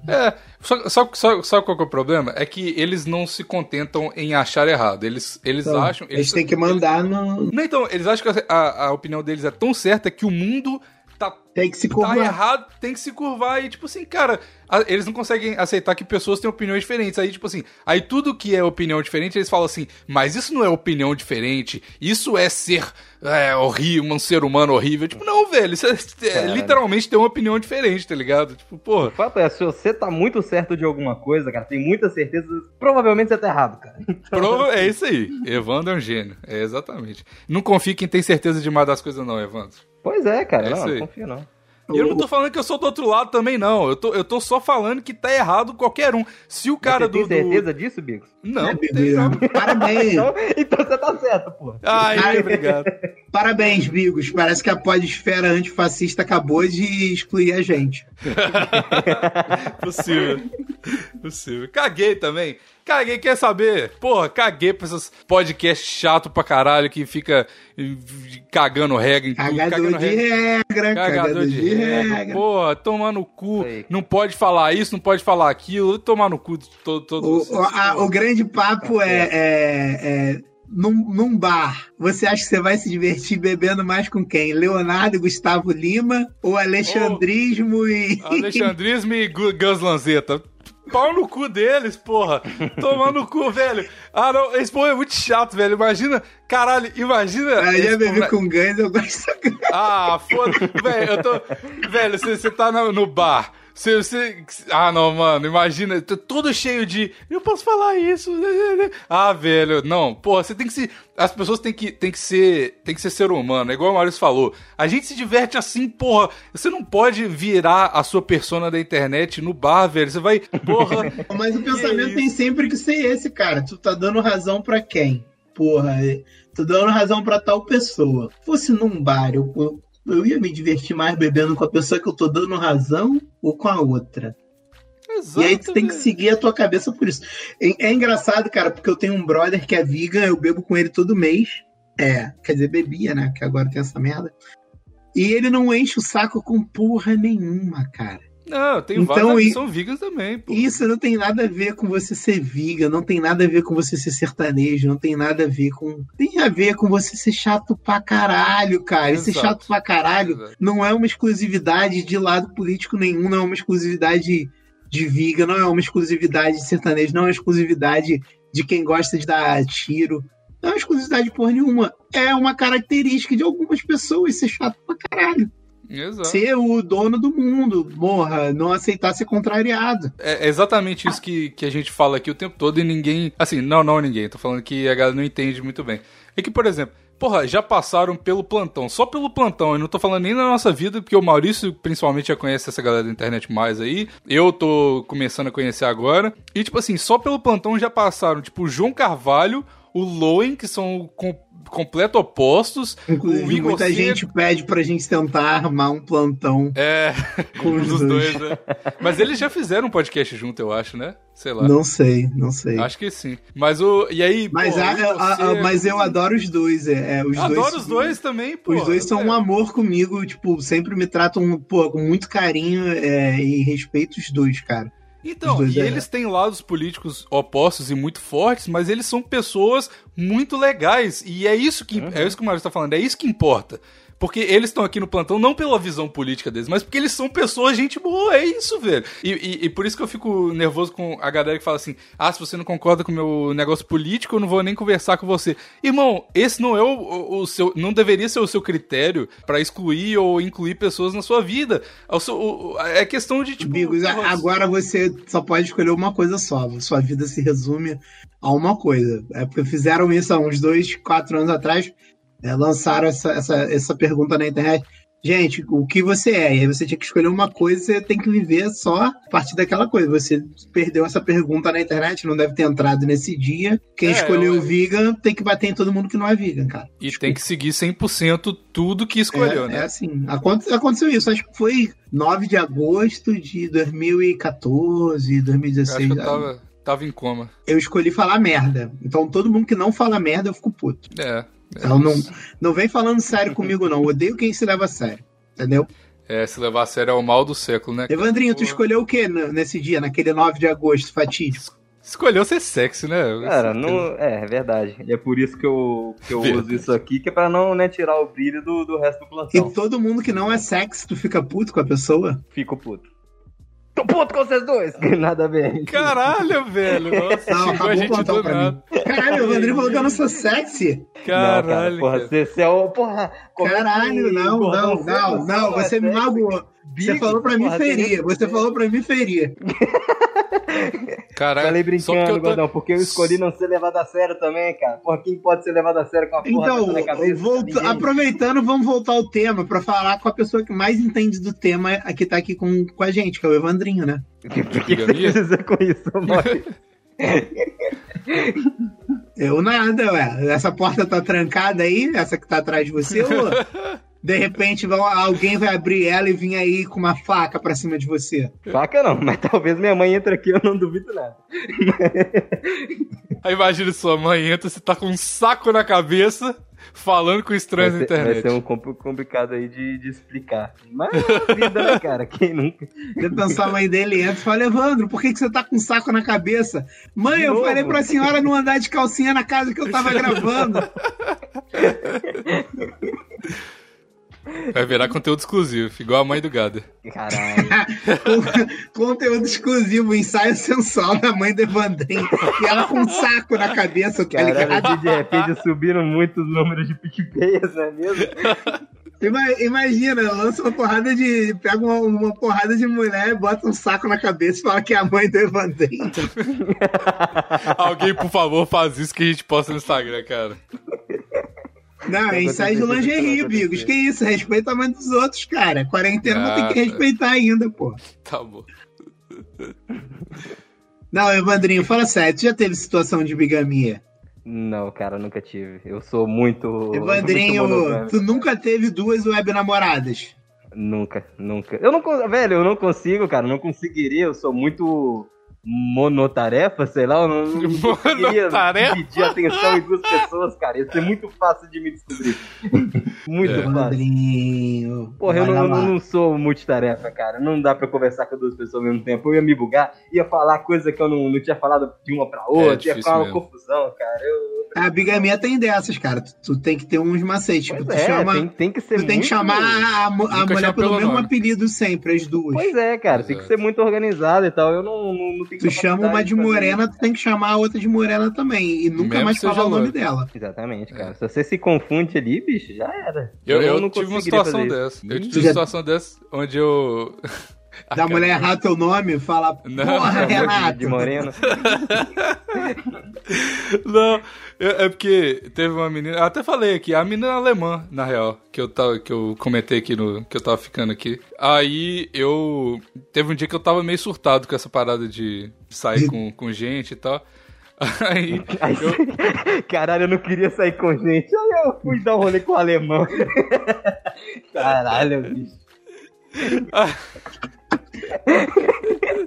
É, só, só, só, sabe qual que é o problema? É que eles não se contentam em achar errado. Eles, eles Então, acham. Eles têm que mandar no. Não, então, eles acham que a, a opinião deles é tão certa que o mundo tá Tem que se tá curvar. errado, tem que se curvar. E, tipo assim, cara, a- eles não conseguem aceitar que pessoas têm opiniões diferentes. Aí, tipo assim, aí tudo que é opinião diferente, eles falam assim, mas isso não é opinião diferente, isso é ser é, horrível, um ser humano horrível. Tipo, não, velho, isso é, é literalmente ter uma opinião diferente, tá ligado? Tipo, porra. O fato é, se você tá muito certo de alguma coisa, cara, tem muita certeza, provavelmente você tá errado, cara. Prova, é isso aí. Evandro é um gênio. É exatamente. Não confie em quem tem certeza demais das coisas, não, Evandro. Pois é, cara, É não, não confio não. E eu não tô falando que eu sou do outro lado também, não. Eu tô, eu tô só falando que tá errado qualquer um. Se o cara você tem do. do- certeza disso, Bigos? Não, É, não tem não. Parabéns. Então, então você tá certo, pô. Ai, obrigado. Parabéns, Bigos. Parece que a podesfera antifascista acabou de excluir a gente. Possível. Possível. Caguei também. Caguei, quer saber? Porra, caguei pra esses podcasts chato pra caralho que fica cagando regra em tudo. Cagador cagando de regra. regra, Cagador de regra. Porra, tomar no cu. Sei. Não pode falar isso, não pode falar aquilo. Tomar no cu de todo, todo O, o- a- o grande papo Tá é, é- é num, num bar. Você acha que você vai se divertir bebendo mais com quem? Leonardo e Gustavo Lima ou Alexandrismo e. Alexandrismo e Gu- Gus Lanzetta. Pau no cu deles, porra. Tomar no cu, velho. Ah, não. Esse povo é muito chato, velho. Imagina. Caralho, imagina. Ah, esse já bebi com Guns, eu gosto. Ah, foda Velho, eu tô. Velho, você tá no bar. Você, você. Ah, não, mano. Imagina. Todo cheio de. Eu posso falar isso. Ah, velho. Não. Porra, você tem que se. As pessoas têm que, têm que ser. Tem que ser ser humano. É igual o Maurício falou. A gente se diverte assim, porra. Você não pode virar a sua persona da internet no bar, velho. Você vai. Porra. Mas o pensamento isso? tem sempre que ser esse, cara. Tu tá dando razão pra quem? Porra, é, tô dando razão pra tal pessoa. Se fosse num bar, eu, eu, ia me divertir mais bebendo com a pessoa que eu tô dando razão ou com a outra. Exato, e aí tu tem que velho. seguir a tua cabeça por isso. É, é engraçado, cara, porque eu tenho um brother que é vegan, eu bebo com ele todo mês. É, quer dizer, bebia, né? Que agora tem essa merda. E ele não enche o saco com porra nenhuma, cara. Não, tem Então, vários que são vegan também, pô. Isso não tem nada a ver com você ser vegan, não tem nada a ver com você ser sertanejo, não tem nada a ver com. Tem a ver com você ser chato pra caralho, cara. Ser Exato. chato pra caralho Exato. não é uma exclusividade de lado político nenhum, não é uma exclusividade de vegan, não é uma exclusividade de sertanejo, não é uma exclusividade de quem gosta de dar tiro. Não é uma exclusividade de porra nenhuma. É uma característica de algumas pessoas ser chato pra caralho. Exato. Ser o dono do mundo, morra, não aceitar ser contrariado. É exatamente isso que, que a gente fala aqui o tempo todo e ninguém. Assim, não, não ninguém. Tô falando que a galera não entende muito bem. É que, por exemplo, porra, já passaram pelo plantão. Só pelo plantão. Eu não tô falando nem na nossa vida, porque o Maurício principalmente já conhece essa galera da internet mais aí. Eu tô começando a conhecer agora. E, tipo assim, só pelo plantão já passaram, tipo, o João Carvalho, o Loen, que são completo opostos. Inclusive, muita Seco- gente pede pra gente tentar armar um plantão É, com os dois. né? Mas eles já fizeram um podcast junto, eu acho, né? Sei lá. Não sei, não sei. Acho que sim. Mas o. E aí. Mas, pô, a- e a- a- você- mas eu adoro os dois. É, é, os Adoro dois, os dois também, pô. Os dois são É. um amor comigo, tipo, sempre me tratam pô, com muito carinho é, e respeito os dois, cara. Então, e é- eles têm lados políticos opostos e muito fortes, mas eles são pessoas muito legais. E é isso que, é isso que o Mário tá falando, é isso que importa. Porque eles estão aqui no plantão não pela visão política deles, mas porque eles são pessoas, gente boa, é isso, velho. E, e- e por isso que eu fico nervoso com a galera que fala assim: ah, se você não concorda com o meu negócio político, eu não vou nem conversar com você. Irmão, esse não é o, o- o seu. Não deveria ser o seu critério pra excluir ou incluir pessoas na sua vida. É, seu- o- é questão de, tipo. Bigos, a- porra, agora você só pode escolher uma coisa só. Sua vida se resume a uma coisa. É porque fizeram isso há uns dois, quatro anos atrás. É, lançaram essa, essa, essa pergunta na internet. Gente, o que você é? E aí você tinha que escolher uma coisa e você tem que viver só a partir daquela coisa. Você perdeu essa pergunta na internet, não deve ter entrado nesse dia. Quem É, escolheu eu- o vegan tem que bater em todo mundo que não é vegan, cara. E tem que seguir 100% tudo que escolheu, é, né? É assim. Aconte- Aconteceu isso. Acho que foi 9 de agosto de 2014, Eu 2016. acho que eu tava, tava em coma. eu escolhi falar merda. Então todo mundo que não fala merda, eu fico puto. É. Então não, não vem falando sério comigo, não. Eu odeio quem se leva a sério. Entendeu? É, se levar a sério é o mal do século, né? Evandrinho, tu escolheu o que nesse dia, naquele 9 de agosto fatídico? Escolheu ser sexy, né? Cara, não. É, é verdade. E é por isso que eu, que eu Verdade. uso isso aqui, que é pra não né, tirar o brilho do, do resto do E plantão. todo mundo que não é sexy, tu fica puto com a pessoa? Fico puto. Tô puto com vocês dois! Nada a ver. Caralho, velho. Nossa, Não, xingou a acabou o gente plantão do nada. Caralho, o André falou que eu não sou sexy. Não, cara, Caralho. porra, cara. você, você é o. Porra, Caralho, não, não, você não, não não, você me magoou. Você falou pra mim ferir, que você falou pra mim ferir. Caralho. Falei porque brincando, gordão, porque eu escolhi não ser levado a sério também, cara. Porra, quem pode ser levado a sério com a porra Então, na cabeça? Ninguém. aproveitando, vamos voltar ao tema pra falar com a pessoa que mais entende do tema aqui tá aqui com, com a gente, que é o Evandrinho, né? O que, que você quer dizer com isso, mano? Eu nada, ué. Essa porta tá trancada aí, essa que tá atrás de você, ou de repente vão- alguém vai abrir ela e vir aí com uma faca pra cima de você? Faca não, mas talvez minha mãe entre aqui, eu não duvido nada. Aí imagina sua mãe entra, você tá com um saco na cabeça, falando com estranhos na ser, vai internet. ser um compl- complicado aí de, de explicar. Mas é a vida, né, cara? Quem nunca? Então sua mãe dele entra e fala, Evandro, por que, que você tá com um saco na cabeça? Mãe, De eu novo? falei pra senhora não andar de calcinha na casa que eu tava gravando. Vai virar conteúdo exclusivo, igual a mãe do Gada. Caralho. Conteúdo exclusivo, ensaio sensual da mãe do Evandrinho. E ela com um saco na cabeça, tá ligado? De repente subiram muitos números de PicPayers, não é mesmo? Ima- Imagina, lança uma porrada de. Pega uma, uma porrada de mulher, bota um saco na cabeça e fala que é a mãe do Evandrinho. Alguém, por favor, faz isso que a gente posta no Instagram, cara. Não, é ensaio de lingerie, Bigos. Que isso? Respeita a mãe dos outros, cara. Quarentena não tem que Ah, respeitar ainda, pô. Tá bom. Não, Evandrinho, fala sério, tu já teve situação de bigamia? Não, cara, nunca tive. Eu sou muito. Evandrinho, muito tu nunca teve duas web namoradas? Nunca, nunca. Eu não Velho, eu não consigo, cara. Não conseguiria. Eu sou muito monotarefa, sei lá. Eu não, Monotarefa? dividir atenção em duas pessoas, cara. Ia ser muito fácil de me descobrir. muito É. fácil. Porra, eu não, não sou multitarefa, cara. Não dá pra conversar com duas pessoas ao mesmo tempo. Eu ia me bugar, ia falar coisa que eu não, não tinha falado de uma pra outra, ia É difícil ficar uma mesmo. confusão, cara. Eu, A bigamia tem dessas, cara. Tu, tu tem que ter uns macetes. pois tu é, chama, tem, tem que ser tu tem que chamar a, a mulher pelo mesmo nome. apelido sempre, as duas. Pois é, cara, tem que Exato. ser muito organizado e tal. Eu não, não, Tu chama uma de morena, tu tem que chamar a outra de morena também. E nunca Mesmo mais falar o nome dela. Exatamente, cara. Se você se confunde ali, bicho, já era. Eu, eu não tive uma situação dessa. isso. Eu tive uma situação dessa onde eu. Ah, da cara, mulher errar teu nome, fala, Não, porra, Renato. De moreno. Não, eu- é porque teve uma menina. Eu até falei aqui, a menina alemã, na real, que eu, tava, que eu comentei aqui no. que eu tava ficando aqui. Aí eu. Teve um dia que eu tava meio surtado com essa parada de sair com, com gente e tal. Aí. Aí, Caralho, eu não queria sair com gente. Aí eu fui dar um rolê com o alemão. Caralho, bicho.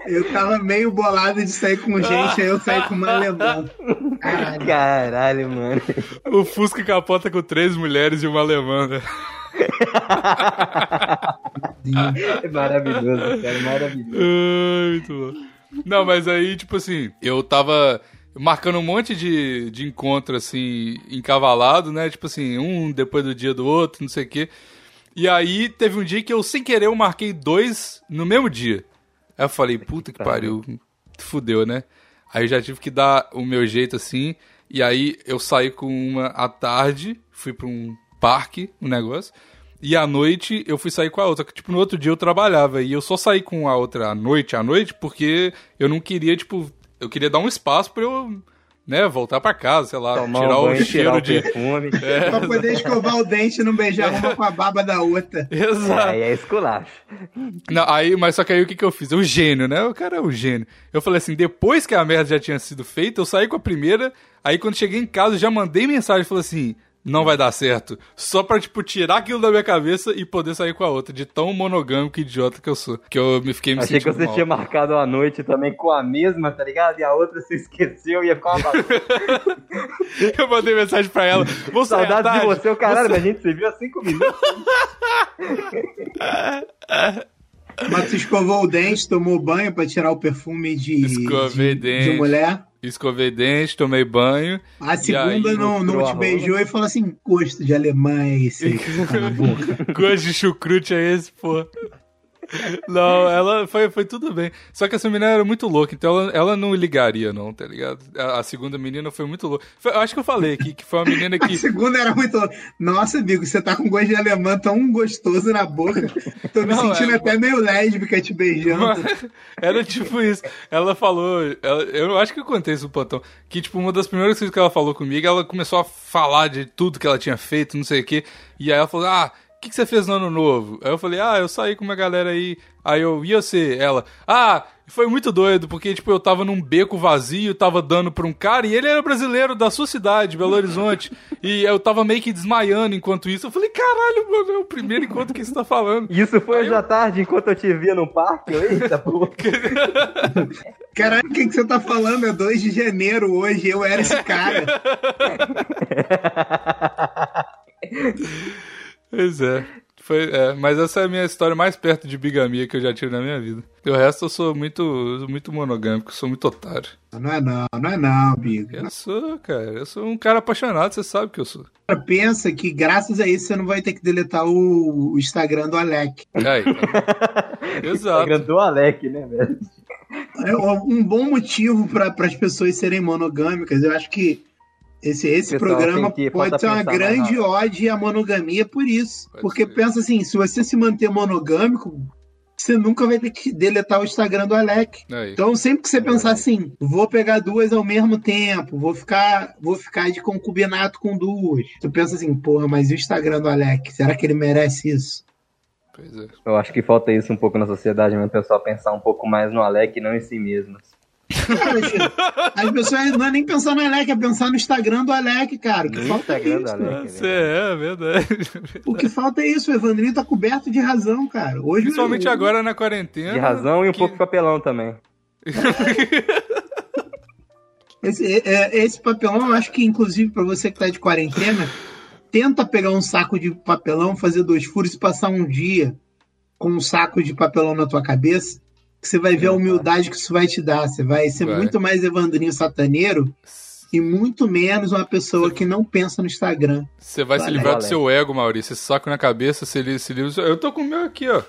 Eu tava meio bolado de sair com gente, aí eu saí com uma alemã. Caralho. Caralho, mano. O Fusca capota com três mulheres e uma alemã, né? É maravilhoso, cara, maravilhoso. Ai, muito bom. Não, mas aí, tipo assim, eu tava marcando um monte de, de encontro, assim, encavalado, né? Tipo assim, um depois do dia do outro, não sei o quê. E aí teve um dia que eu, sem querer, eu marquei dois no mesmo dia. Aí eu falei, puta que pariu, fudeu, né? Aí eu já tive que dar o meu jeito assim. E aí eu saí com uma à tarde, fui pra um parque, um negócio. E à noite eu fui sair com a outra. que, Tipo, no outro dia eu trabalhava. E eu só saí com a outra à noite, à noite, porque eu não queria, tipo. Eu queria dar um espaço pra eu, né, voltar pra casa, sei lá, Tomar tirar um o banho, cheiro tirar o de. perfume. É, Pra poder escovar o dente e não beijar uma com a baba da outra. exato. Aí é esculacho. Não, aí, mas só que aí o que, que eu fiz? O gênio, né? O cara é o gênio. Eu falei assim, depois que a merda já tinha sido feita, eu saí com a primeira, aí quando cheguei em casa eu já mandei mensagem e falei assim, não vai dar certo. Só pra, tipo, tirar aquilo da minha cabeça e poder sair com a outra, de tão monogâmico e idiota que eu sou. Que eu me fiquei me Achei que você mal. tinha marcado a noite também com a mesma, tá ligado? E a outra você esqueceu e ia ficar uma. Eu mandei mensagem pra ela. Vou sair à Saudade de você, o caralho, mas a gente se viu há cinco minutos. Mas tu escovou o dente, tomou banho pra tirar o perfume de, Escovei de, dente. de mulher. Escovei dente, tomei banho. A segunda aí, não, não te beijou e falou assim: gosto de alemã é esse aí boca. Gosto de chucrute é esse, pô. Não, ela foi, foi tudo bem. Só que essa menina era muito louca, então ela, ela não ligaria, não, tá ligado? A, a segunda menina foi muito louca. Foi- eu acho que eu falei aqui que foi uma menina A que. segunda era muito. Nossa, amigo, você tá com gosto de alemã tão gostoso na boca. Tô me Não, sentindo é- até meio lésbica te beijando. Era tipo isso. Ela falou. ela- eu acho que eu contei isso no plantão. Que, tipo, uma das primeiras coisas que ela falou comigo, ela começou a falar de tudo que ela tinha feito, não sei o quê. E aí ela falou: Ah, que, que você fez no ano novo? Aí eu falei: Ah, eu saí com uma galera aí. Aí eu, e você? Ela, ah, foi muito doido, porque, tipo, eu tava num beco vazio, tava dando pra um cara, e ele era brasileiro da sua cidade, Belo Horizonte. e eu tava meio que desmaiando enquanto isso. Eu falei: Caralho, mano, é o primeiro encontro que você tá falando. Isso foi hoje à tarde, enquanto eu te via no parque. Eita, pô. Caralho, o que, que você tá falando? É 2 de janeiro hoje, eu era esse cara. Pois é. Foi, é. Mas essa é a minha história mais perto de bigamia que eu já tive na minha vida. E o resto eu sou muito, muito monogâmico, sou muito otário. Não é não, não é não, Bigo. Eu sou, cara. Eu sou um cara apaixonado, você sabe que eu sou. Cara, Pensa que graças a isso você não vai ter que deletar o, o Instagram do Alec. Aí, tá. Exato. Instagram do Alec, né, velho? É um bom motivo para as pessoas serem monogâmicas. Eu acho que esse, esse programa pode ser uma grande ode à monogamia por isso. Pode Porque ser. pensa assim, se você se manter monogâmico, você nunca vai ter que deletar o Instagram do Alec. Aí. Então, sempre que você pensar assim, vou pegar duas ao mesmo tempo, vou ficar, vou ficar de concubinato com duas. Tu pensa assim, porra, mas e o Instagram do Alec? Será que ele merece isso? Pois é. Eu acho que falta isso um pouco na sociedade, mesmo, o pessoal pensar um pouco mais no Alec e não em si mesmo. Cara, as pessoas não é nem pensar no Alec, é pensar no Instagram do Alec, cara. O que No falta é Instagram do isso. Alec. Você é, verdade. O que falta é isso, o Evandrinho tá coberto de razão, cara. Hoje Principalmente eu- agora na quarentena. De razão e um que- pouco de papelão também. Esse, é- esse papelão, eu acho que, inclusive, pra você que tá de quarentena, tenta pegar um saco de papelão, fazer dois furos e passar um dia com um saco de papelão na tua cabeça, que você vai ver a humildade que isso vai te dar. Você vai ser Vai. muito mais Evandrinho sataneiro e muito menos uma pessoa que não pensa no Instagram. Você vai se Valeu, livrar do seu ego, Maurício. Esse saco na cabeça, se livra, se livra. Eu tô com o meu aqui, ó.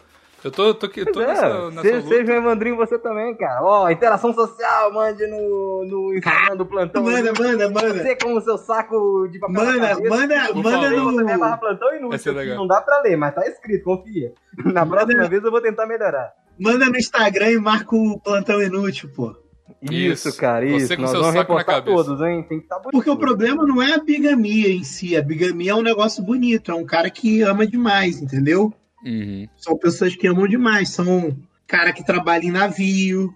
Eu tô, tô, aqui- tô nessa, é, nessa seja, um Evandrinho você também, cara. Ó, interação social, mande no, no Instagram do plantão. Manda, manda, manda. Você com o seu saco de papel Manda, cabeça. manda, manda favor. Você barra no, plantão inútil. Não dá pra ler, mas tá escrito, confia. Na próxima vez eu vou tentar melhorar. Manda no Instagram e marca o plantão inútil, pô. Isso, Isso. cara, isso. Você com Nós seu vamos saco na reportar cabeça. todos, hein? Tem que estar bonito. Porque o problema não é a bigamia em si. A bigamia é um negócio bonito. É um cara que ama demais, entendeu? Uhum. São pessoas que amam demais. São cara que trabalha em navio,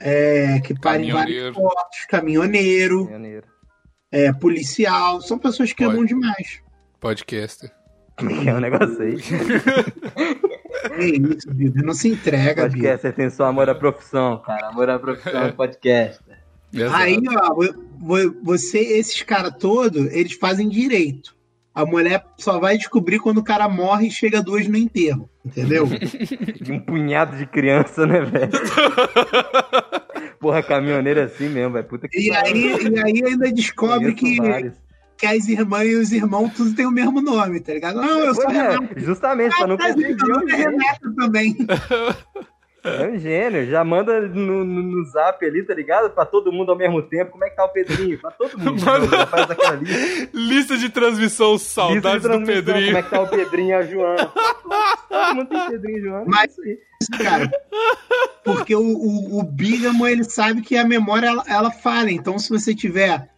é, que para em vários Caminhoneiro. portos, caminhoneiro, Janeiro. é, policial. São pessoas que Pode. amam demais. Podcaster. Como é que é o negócio aí? É isso, Bíblia. Não se entrega, Bíblia. Podcast, você tem só amor à profissão, cara. Amor à profissão do podcast. Exato. Aí, ó, vo- vo- você, esses caras todos, eles fazem direito. A mulher só vai descobrir quando o cara morre e chega duas no enterro, entendeu? De um punhado de criança, né, velho? Porra, caminhoneiro é assim mesmo, velho. Puta que E aí, e aí ainda descobre Conheço que, vários. Que as irmãs e os irmãos tudo têm o mesmo nome, tá ligado? Não, eu sou Pois é, Renato. justamente, pra não Ah, mas confundir, é também. É um gênio. Já manda no, no, no zap ali, tá ligado? Pra todo mundo ao mesmo tempo. Como é que tá o Pedrinho? Pra todo mundo. Manda- Já faz aquela lista. Lista de transmissão, Lista de saudades do Pedrinho. Como é que tá o Pedrinho e a Joana? Todo mundo tem Pedrinho e Joana. Mas- é isso aí. cara. Porque o, o, o bígamo, ele sabe que a memória, ela, ela falha. Então, se você tiver...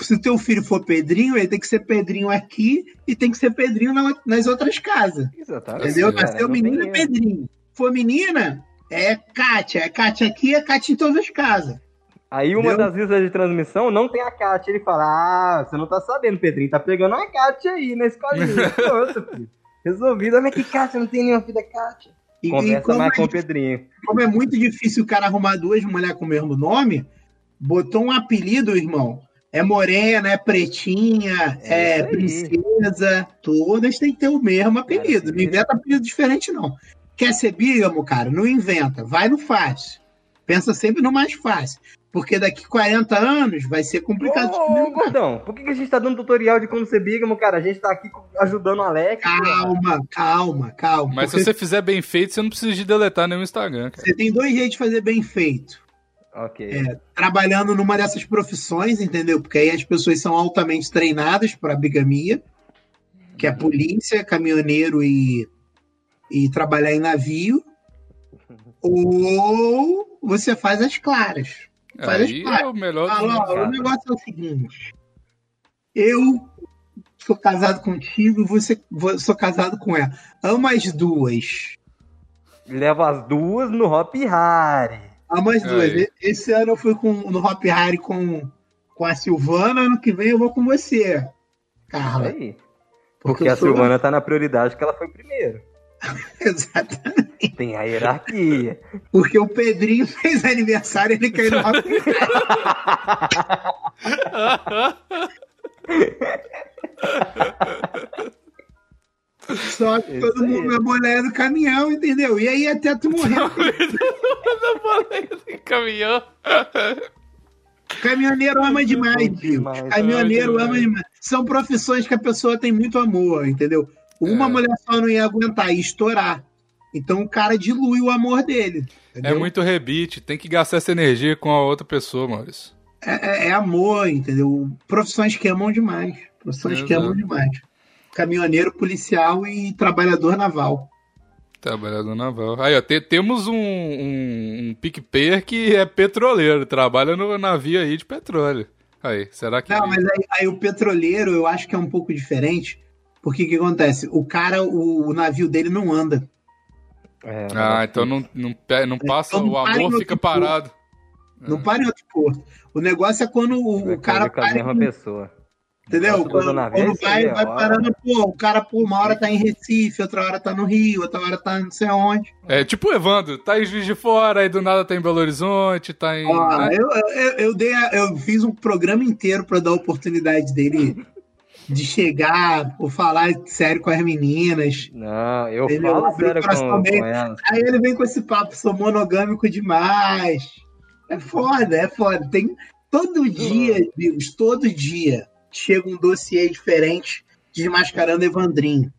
Se o teu filho for Pedrinho, ele tem que ser Pedrinho aqui e tem que ser Pedrinho na- nas outras casas. Exatamente. Entendeu? Nasceu não tem menino, é. Pedrinho. For menina, é Kátia. É Kátia aqui, é Kátia em todas as casas. Aí uma Entendeu? das listas de transmissão não tem a Kátia. Ele fala: Ah, você não tá sabendo, Pedrinho. Tá pegando uma Kátia aí na escolinha. Pronto, filho. Resolvido. Mas que Kátia? Não tem nenhuma filha Kátia. E, e Conversa como, mais com é, o Pedrinho. como é muito difícil o cara arrumar duas mulheres com o mesmo nome, botou um apelido, irmão. É morena, é pretinha, É é, princesa. Todas têm que ter o mesmo apelido. Não inventa apelido diferente, não. Quer ser bígamo, cara? Não inventa. Vai no fácil. Pensa sempre no mais fácil. Porque daqui 40 anos vai ser complicado. de Ô, ô, gordão, por que, a gente tá dando tutorial de como ser bígamo, cara? A gente tá aqui ajudando o Alex. Calma, calma, calma. Mas se Porque você fizer bem feito, você não precisa de deletar nenhum Instagram, cara. você tem dois jeitos de fazer bem feito. Ok. É, trabalhando numa dessas profissões, entendeu? Porque aí as pessoas são altamente treinadas para bigamia, que é polícia, caminhoneiro e, e trabalhar em navio. Ou você faz as claras. Faz as Aí claras. é o melhor Fala, ó, o negócio é o seguinte. Eu sou casado contigo, você vo- sou casado com ela. Amo as duas. Leva as duas no Hop Harry. Amo as duas. Aí. Esse ano eu fui com, no Hop Harry com, com a Silvana, ano que vem eu vou com você, Carla. Aí. Porque eu a sou- Silvana tá na prioridade que ela foi primeiro. Exatamente. Tem a hierarquia. Porque o Pedrinho fez aniversário e ele caiu no Hop Só que Isso todo mundo é mulher do caminhão, entendeu? E aí até tu morrer. Caminhão. Caminhoneiro ama demais, demais. Caminhoneiro ama demais. São profissões que a pessoa tem muito amor, entendeu? Uma É. mulher só não ia aguentar, ia estourar. Então o cara dilui o amor dele. É entendeu? muito rebite, tem que gastar essa energia com a outra pessoa, Maurício. É, é- é amor, entendeu? Profissões que amam demais. Profissões que amam demais. Caminhoneiro, policial e trabalhador naval. Trabalhador naval. Aí, ó, te- temos um, um, um PicPayer que é petroleiro, trabalha no navio aí de petróleo. Aí, será que. Não, mas aí, aí o petroleiro eu acho que é um pouco diferente. Porque o que acontece? O cara, o, o navio dele não anda. É, Ah, então não, não, não passa, Então não o para amor fica porto. parado. Não para em outro porto. O negócio é quando o, o cara com a para. mesma em- pessoa. Entendeu? Quando, quando vai, é vai parando, pô, o cara, pô, uma hora tá em Recife, outra hora tá no Rio, outra hora tá não sei onde. É tipo o Evandro, tá em Juiz de Fora, aí do nada tá em Belo Horizonte, tá em. Ó, né? eu, eu, eu, dei a- eu fiz um programa inteiro pra dar a oportunidade dele de chegar, por falar sério com as meninas. Não, eu Ele falo sério com, com ela. Aí ele vem com esse papo, sou monogâmico demais. É foda, é foda. Tem todo dia, amigos, todo dia chega um dossiê diferente desmascarando Evandrinho.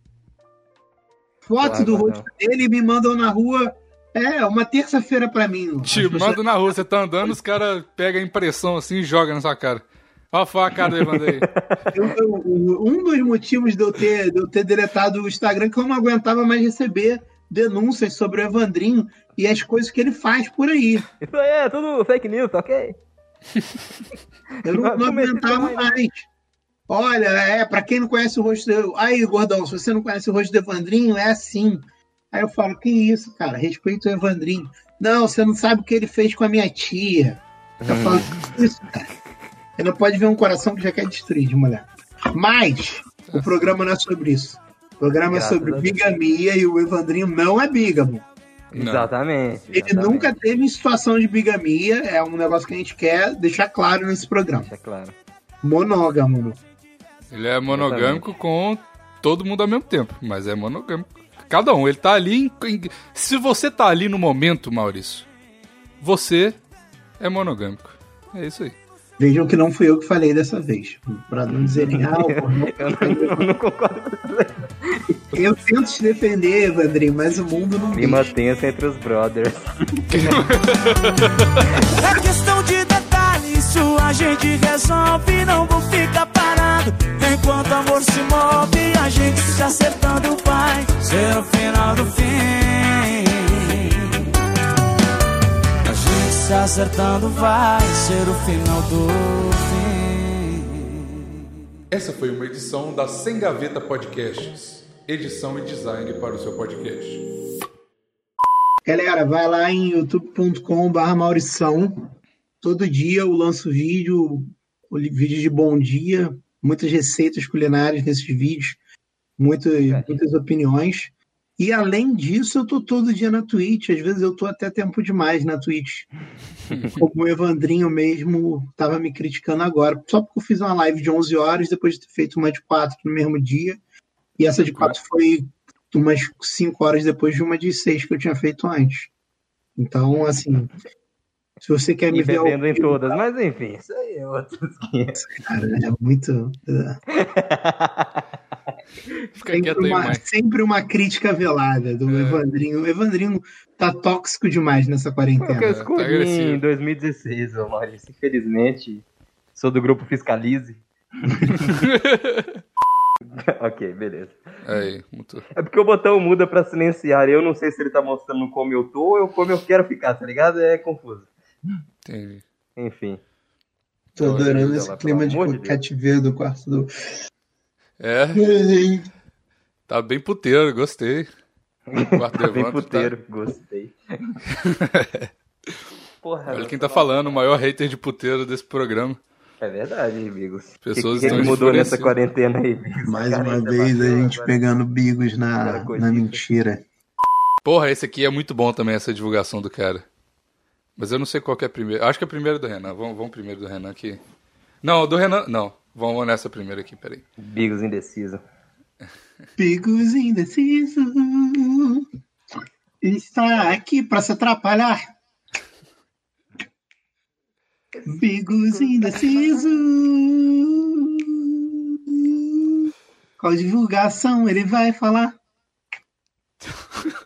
Foto Claro, do rosto dele e me mandam na rua. É, uma terça-feira pra mim. Te pessoas- manda na rua, você tá andando, os caras pegam a impressão assim e jogam na sua cara. Olha a cara do Evandro aí. Um dos motivos de eu, ter, de eu ter deletado o Instagram é que eu não aguentava mais receber denúncias sobre o Evandrinho e as coisas que ele faz por aí. Isso aí é tudo fake news, tá ok? Eu não, não aguentava né? mais. Olha, é, pra quem não conhece o rosto do... Aí, gordão, se você não conhece o rosto do Evandrinho, é assim. Aí eu falo, que isso, cara? Respeita o Evandrinho. Não, você não sabe o que ele fez com a minha tia. Eu falo, que isso, cara? Você não pode ver um coração que já quer destruir de mulher. Mas, o programa não é sobre isso. O programa Graças é sobre bigamia e o Evandrinho não é bígamo. Não. Exatamente. Ele exatamente. nunca teve em situação de bigamia, é um negócio que a gente quer deixar claro nesse programa. Deixa claro. Monógamo. Ele é monogâmico com todo mundo ao mesmo tempo, mas é monogâmico. Cada um, ele tá ali. em- em- se você tá ali no momento, Maurício, você é monogâmico. É isso aí. Vejam que não fui eu que falei dessa vez. Pra não dizerem, ah, Eu não, eu não concordo com isso. eu tento te defender, Evandrinho, mas o mundo não Clima deixa. tenso entre os brothers. É questão de a gente resolve. Não vou ficar parado enquanto o amor se move. A gente se acertando vai ser o final do fim. A gente se acertando vai ser o final do fim. Essa foi uma edição da Sem Gaveta Podcasts. Edição e design para o seu podcast. Galera, vai lá em youtube.com.br Maurição. Todo dia eu lanço vídeo, vídeo de bom dia, muitas receitas culinárias nesses vídeos, muitas, muitas opiniões. E além disso, eu tô todo dia na Twitch. Às vezes eu tô até tempo demais na Twitch. Como o Evandrinho mesmo tava me criticando agora. Só porque eu fiz uma live de 11 horas, depois de ter feito uma de 4 no mesmo dia. E essa de 4 foi umas 5 horas depois de uma de 6 que eu tinha feito antes. Então, assim, se você quer me E ver ao bebendo em vivo, todas. Mas enfim, isso aí é outro cara, é muito. é. Fica quieto Sempre aí, uma, mãe. sempre uma crítica velada do É. Evandrinho. O Evandrinho tá tóxico demais nessa que eu quarentena. tá escolhi agressivo. em 2016, ô Maurício. Infelizmente, sou do grupo Fiscalize. ok, beleza. Aí, muito. É porque o botão muda pra silenciar. Eu não sei se ele tá mostrando como eu tô ou como eu quero ficar, tá ligado? É confuso. Entendi. Enfim. Tô adorando Olha esse lá, clima de de cativeiro do quarto do. É, tá bem puteiro, gostei. Quarto Tá bem Evandro puteiro, gostei. Porra, Olha quem tá falando, o maior hater de puteiro desse programa. É verdade, que, Pessoas que, que estão mudou nessa quarentena aí, Bigos? Mais uma tá vez a gente agora. pegando bigos na, na mentira. Porra, esse aqui é muito bom também, essa divulgação do cara. Mas eu não sei qual que é a primeira. Acho que é a primeira do Renan. Vamos, vamos primeiro do Renan aqui. Não, do Renan. Não. Vamos nessa primeira aqui, peraí. Bigos indeciso. Bigos indeciso está aqui para se atrapalhar. Bigos indeciso. Qual divulgação ele vai falar?